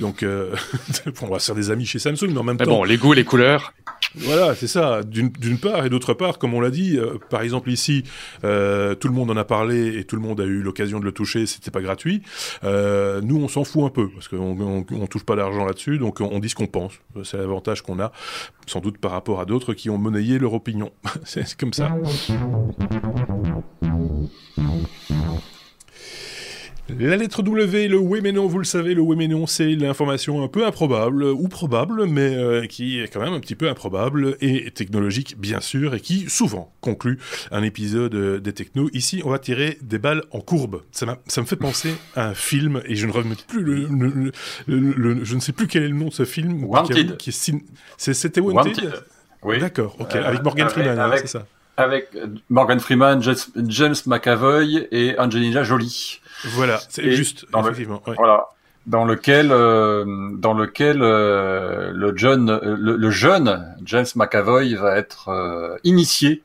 [SPEAKER 1] Donc, euh, on va se faire des amis chez Samsung, mais en même mais
[SPEAKER 2] temps. bon, les goûts, les couleurs.
[SPEAKER 1] Voilà, c'est ça. D'une part et d'autre part, comme on l'a dit, euh, par exemple ici, euh, tout le monde en a parlé et tout le monde a eu l'occasion de le toucher. C'était pas gratuit. Euh, nous, on s'en fout un peu parce qu'on on, on, touche pas d'argent là-dessus, donc on, dit ce qu'on pense. C'est l'avantage qu'on a, sans doute par rapport à d'autres qui ont monnayé leur opinion. c'est comme ça. La lettre W, le oui mais non, vous le savez, le oui mais non, c'est l'information un peu improbable, ou probable, mais euh, qui est quand même un petit peu improbable, et technologique bien sûr, et qui souvent conclut un épisode euh, des technos. Ici, on va tirer des balles en courbe. Ça, ça me fait penser à un film, et je ne remets plus le, je ne sais plus quel est le nom de ce film.
[SPEAKER 3] Wanted.
[SPEAKER 1] C'était Wanted,
[SPEAKER 3] Oui.
[SPEAKER 1] D'accord, ok, avec Morgan Freeman, hein, c'est ça
[SPEAKER 3] avec Morgan Freeman, James McAvoy et Angelina Jolie.
[SPEAKER 1] Voilà, c'est juste, effectivement.
[SPEAKER 3] Voilà, dans lequel, euh, dans lequel euh, le, jeune, le, jeune James McAvoy va être euh, initié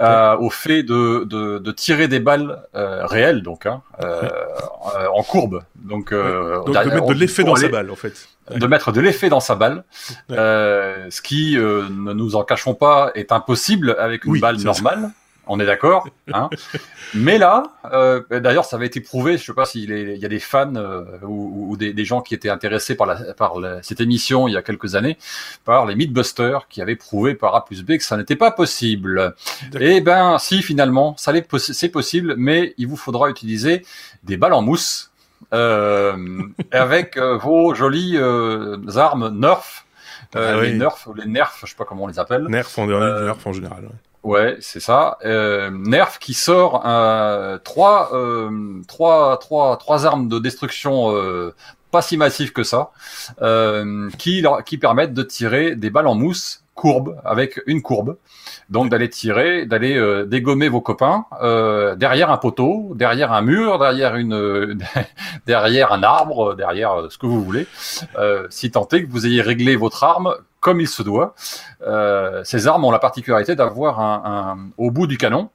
[SPEAKER 3] au fait de, de, de, tirer des balles réelles, donc hein, en courbe. Donc,
[SPEAKER 1] donc de mettre de l'effet dans sa balle, en fait.
[SPEAKER 3] de mettre de l'effet dans sa balle, euh, ce qui, euh, ne nous en cachons pas, est impossible avec une balle normale. On est d'accord. Hein Mais là, euh, d'ailleurs, ça avait été prouvé. Je sais pas s'il y a des fans euh, ou, ou des, des, gens qui étaient intéressés par, la, par cette émission il y a quelques années, par les Mythbusters, qui avaient prouvé par A plus B que ça n'était pas possible. Eh ben, si finalement, ça c'est possible, mais il vous faudra utiliser des balles en mousse euh, avec vos jolies armes Nerf, ah les Nerf, les Nerf, je sais pas comment on les appelle.
[SPEAKER 1] Nerf en, Nerf en général.
[SPEAKER 3] Ouais, c'est ça. Nerf qui sort trois, trois, trois, trois armes de destruction pas si massives que ça, qui, qui permettent de tirer des balles en mousse courbe avec une courbe donc d'aller tirer, d'aller euh, dégommer vos copains euh, derrière un poteau, derrière un mur, derrière une, derrière un arbre, derrière euh, ce que vous voulez, si tant est que vous ayez réglé votre arme comme il se doit. ces armes ont la particularité d'avoir un, au bout du canon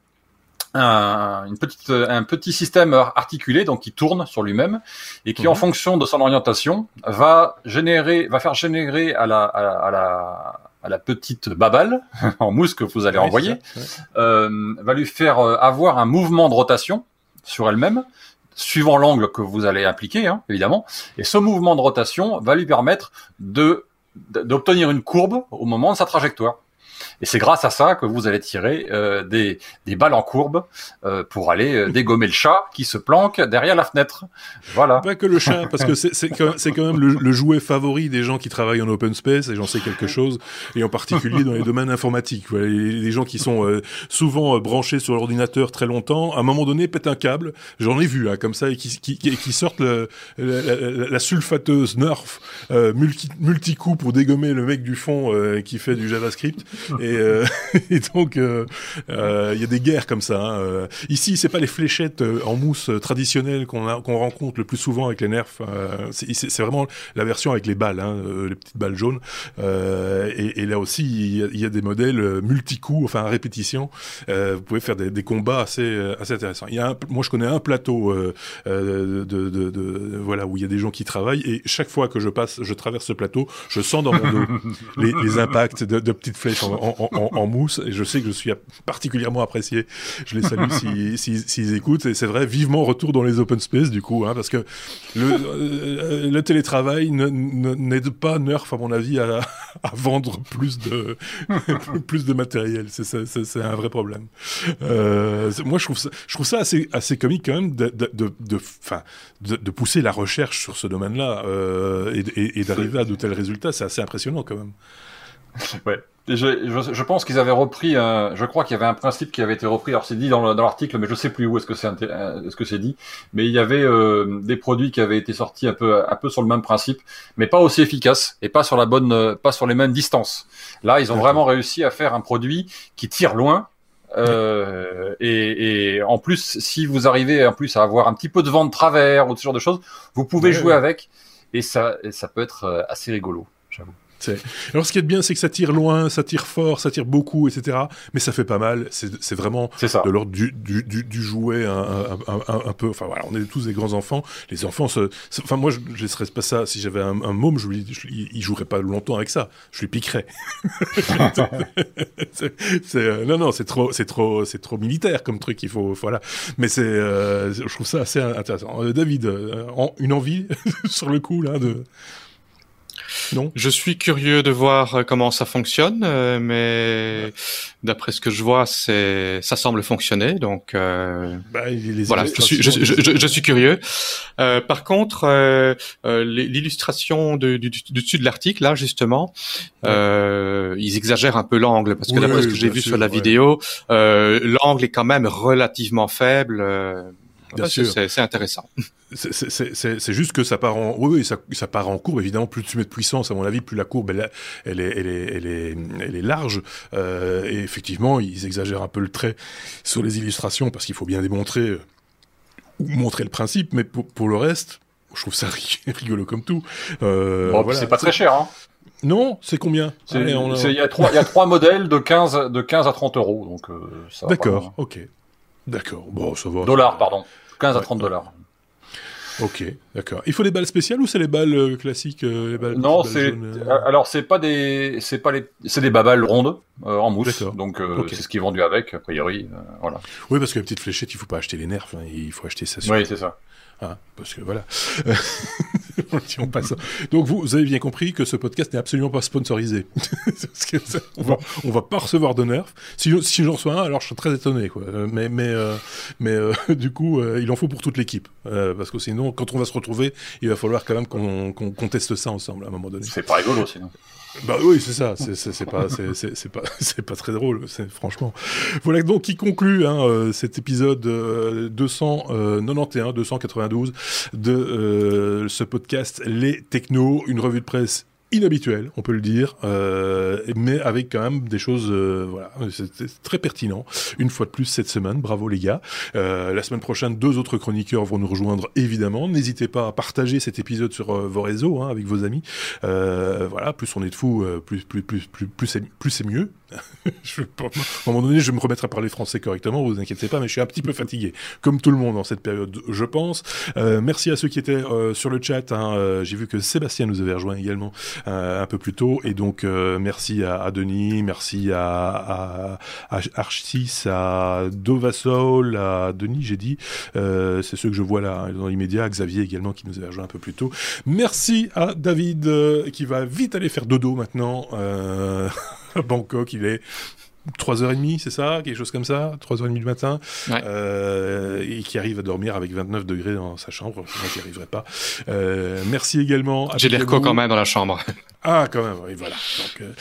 [SPEAKER 3] un, une petite, un petit système articulé donc qui tourne sur lui-même et qui en mhm. fonction de son orientation va générer va faire générer à la, à la à la petite babale en mousse que vous allez envoyer, euh, va lui faire euh, avoir un mouvement de rotation sur elle-même, suivant l'angle que vous allez appliquer, hein, évidemment. Et ce mouvement de rotation va lui permettre de d'obtenir une courbe au moment de sa trajectoire. Et c'est grâce à ça que vous allez tirer euh, des, des, balles en courbe euh, pour aller euh, dégommer le chat qui se planque derrière la fenêtre. Voilà.
[SPEAKER 1] Pas que le chat, parce que c'est quand, quand, même le, jouet favori des gens qui travaillent en open space, et j'en sais quelque chose, et en particulier dans les domaines informatiques. Voilà, les, gens qui sont souvent branchés sur l'ordinateur très longtemps, à un moment donné pètent un câble, j'en ai vu hein, comme ça, et qui, qui, qui sortent le, la, la, sulfateuse Nerf multi, multi-coup pour dégommer le mec du fond qui fait du JavaScript. Euh, et donc, euh, euh, il y a des guerres comme ça. Hein. Ici, c'est pas les fléchettes en mousse traditionnelles qu'on rencontre le plus souvent avec les nerfs. c'est vraiment la version avec les balles, hein, les petites balles jaunes. Et, et, là aussi, il y, a des modèles multi-coups, enfin à répétition. vous pouvez faire des, des, combats assez, assez intéressants. Y a un, moi, je connais un plateau de, de, de, de, voilà où il y a des gens qui travaillent et chaque fois que je passe, je traverse ce plateau, je sens dans mon dos les, les impacts de, de petites flèches en, en, mousse et je sais que je suis particulièrement apprécié. Je les salue s'ils si, si, écoutent et c'est vrai, vivement retour dans les open space du coup, hein, parce que le, euh, le télétravail n'aide pas Nerf à mon avis à, à vendre plus de plus de matériel. C'est un vrai problème. Euh, moi je trouve ça, je trouve ça assez, assez comique quand même de, de, de, de, de, de pousser la recherche sur ce domaine-là euh, et, et, et d'arriver à de tels résultats. C'est assez impressionnant quand même.
[SPEAKER 3] Ouais, je, je, je, pense qu'ils avaient repris, un, je crois qu'il y avait un principe qui avait été repris. Alors c'est dit dans, dans l'article, mais je sais plus où est-ce que c'est euh, est-ce que c'est dit. Mais il y avait euh, des produits qui avaient été sortis un peu un peu sur le même principe, mais pas aussi efficaces et pas sur la bonne, euh, pas sur les mêmes distances. Là, ils ont vraiment réussi à faire un produit qui tire loin. Euh, et, et, en plus, si vous arrivez en plus à avoir un petit peu de vent de travers ou ce genre de choses, vous pouvez jouer avec et ça, et ça peut être assez rigolo, j'avoue.
[SPEAKER 1] Alors, ce qui est bien, c'est que ça tire loin, ça tire fort, ça tire beaucoup, etc. Mais ça fait pas mal. C'est vraiment de l'ordre du, du, du, jouet un, un, un, peu. Enfin voilà, on est tous des grands enfants. Les enfants, se, enfin moi, je ne laisserais pas ça. Si j'avais un, môme, je lui, il jouerait pas longtemps avec ça. Je lui piquerais. euh, non, non, c'est trop, c'est trop, c'est trop militaire comme truc. Il faut, voilà. Mais c'est, euh, je trouve ça assez intéressant. Euh, David, une envie sur le coup là de.
[SPEAKER 2] Non. Je suis curieux de voir euh, comment ça fonctionne, euh, mais d'après ce que je vois, c'est ça semble fonctionner. Donc euh, bah, voilà, je suis, je, je, je, suis curieux. Euh, par contre, euh, l'illustration du, du, dessus de l'article, là justement, ils exagèrent un peu l'angle parce que d'après ce que j'ai vu sur la vidéo, l'angle est quand même relativement faible. Bien sûr. C'est intéressant.
[SPEAKER 1] C'est juste que ça part en, oui, ça, ça, part en courbe. Évidemment, plus tu mets de puissance, à mon avis, plus la courbe elle, elle, est, elle, est, elle, est, elle est large. Euh, et effectivement, ils exagèrent un peu le trait sur les illustrations parce qu'il faut bien démontrer ou montrer le principe. Mais pour, pour, le reste, je trouve ça rigolo comme tout.
[SPEAKER 3] Euh, bon, voilà. C'est pas très cher. Hein.
[SPEAKER 1] Non, c'est combien?
[SPEAKER 3] Il y, a trois, y a trois modèles de 15, de 15 à 30 euros. Euh,
[SPEAKER 1] D'accord, ok. D'accord, bon, ça va.
[SPEAKER 3] Dollars, pardon. 15 à 30 dollars.
[SPEAKER 1] Ok, d'accord. Il faut des balles spéciales ou c'est les balles euh, classiques euh, les balles,
[SPEAKER 3] Non, c'est euh alors c'est pas des c'est pas les c'est des babales rondes en mousse. Donc c'est ce qui est vendu avec a priori voilà.
[SPEAKER 1] Oui, parce que la petite fléchette, il faut pas acheter les nerfs, hein, il faut acheter ça.
[SPEAKER 3] Oui, c'est ça.
[SPEAKER 1] Hein, parce que voilà. Donc vous, avez bien compris que ce podcast n'est absolument pas sponsorisé. on, va, va pas recevoir de nerfs. Si, j'en reçois un, alors je serais très étonné. Quoi. Mais, euh, euh, du coup, euh, il en faut pour toute l'équipe. parce que sinon, quand on va se retrouver, il va falloir quand même qu'on teste ça ensemble à un moment donné.
[SPEAKER 3] C'est pas rigolo sinon.
[SPEAKER 1] Bah oui, c'est ça. C'est pas, c'est pas, c'est pas très drôle. Franchement. Voilà donc qui conclut hein, euh, cet épisode 291, euh, 292 de euh, ce podcast Les Technos, une revue de presse inhabituel, on peut le dire, euh, mais avec quand même des choses, euh, voilà, c'était très pertinent. Une fois de plus cette semaine, bravo les gars. Euh, la semaine prochaine, deux autres chroniqueurs vont nous rejoindre évidemment. N'hésitez pas à partager cet épisode sur vos réseaux, hein, avec vos amis. voilà, plus on est de fous, plus plus plus plus plus c'est plus c'est mieux. je, à un moment donné, je me remettre à parler français correctement, vous inquiétez pas, mais je suis un petit peu fatigué, comme tout le monde en cette période, je pense. merci à ceux qui étaient sur le chat. Hein, J'ai vu que Sébastien nous avait rejoint également. Euh, un peu plus tôt. Et donc, euh, merci à, Denis, merci à, Archis, à Dovasol, à Denis, j'ai dit. Euh, c'est ceux que je vois là dans l'immédiat. Xavier également qui nous avait rejoint un peu plus tôt. Merci à David qui va vite aller faire dodo maintenant. à Bangkok, il est 3h30, c'est ça Quelque chose comme ça 3h30 du matin. Euh, et qui arrive à dormir avec 29 degrés dans sa chambre. Moi, j'y arriverai pas. Euh, merci également
[SPEAKER 2] à J'ai l'air quand même dans la chambre.
[SPEAKER 1] Ah, quand même, oui, voilà. Donc, euh,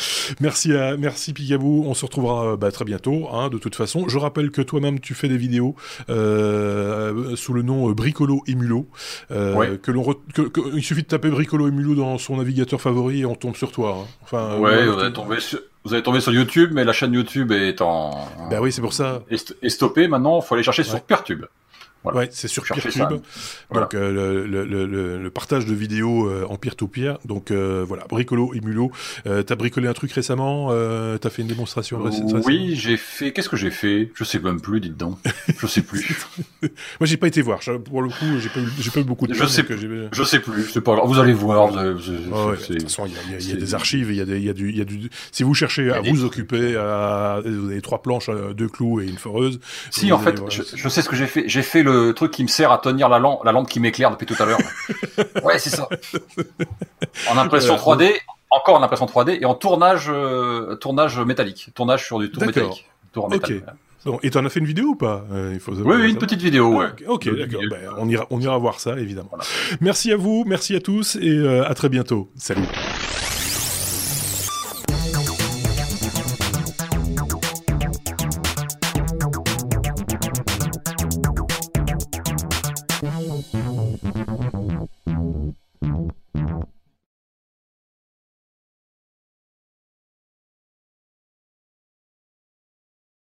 [SPEAKER 1] merci à, merci Pigabou. On se retrouvera bah, très bientôt, hein, de toute façon. Je rappelle que toi-même, tu fais des vidéos euh, sous le nom Bricolo et Mulot. Euh, que l'on il suffit de taper Bricolo et Mulot dans son navigateur favori et on tombe sur toi. Hein.
[SPEAKER 3] Enfin, ouais, on est tombé sur vous allez tomber sur YouTube, mais la chaîne YouTube est en.
[SPEAKER 1] Bah oui, c'est pour ça.
[SPEAKER 3] Est, stoppée maintenant. Il faut aller chercher sur Pertube.
[SPEAKER 1] Voilà. Ouais, c'est sur Peertube. Donc euh, le, le, le, le, partage de vidéos euh, en peer-to-peer. Donc euh, voilà, bricolo et mulot. Euh, t'as bricolé un truc récemment euh, T'as fait une démonstration récemment
[SPEAKER 3] Oui, j'ai fait. Qu'est-ce que j'ai fait? Je sais même plus, dites donc. Je sais plus.
[SPEAKER 1] Moi, j'ai pas été voir. Pour le coup, j'ai pas, eu, pas eu beaucoup de.
[SPEAKER 3] Je sais. je sais plus. C'est pas Vous allez voir.
[SPEAKER 1] De toute façon, il y a, y a, des archives. Il y a des, il y a du, il y a du. Si vous cherchez à vous occuper, à, vous avez trois planches, deux clous et une foreuse.
[SPEAKER 3] Si, en fait, je, je sais ce que j'ai fait. J'ai fait le le truc qui me sert à tenir la lampe, la lampe qui m'éclaire depuis tout à l'heure. ouais, c'est ça. En impression 3D, encore en impression 3D et en tournage, euh, tournage métallique, tournage sur du tour métallique.
[SPEAKER 1] Tour Bon, et t'en as fait une vidéo ou pas
[SPEAKER 3] euh, il faut Oui, oui, une petite vidéo. Ouais.
[SPEAKER 1] ok, d'accord. Ben, on ira, on ira voir ça évidemment. Merci à vous, merci à tous et euh, à très bientôt. Salut.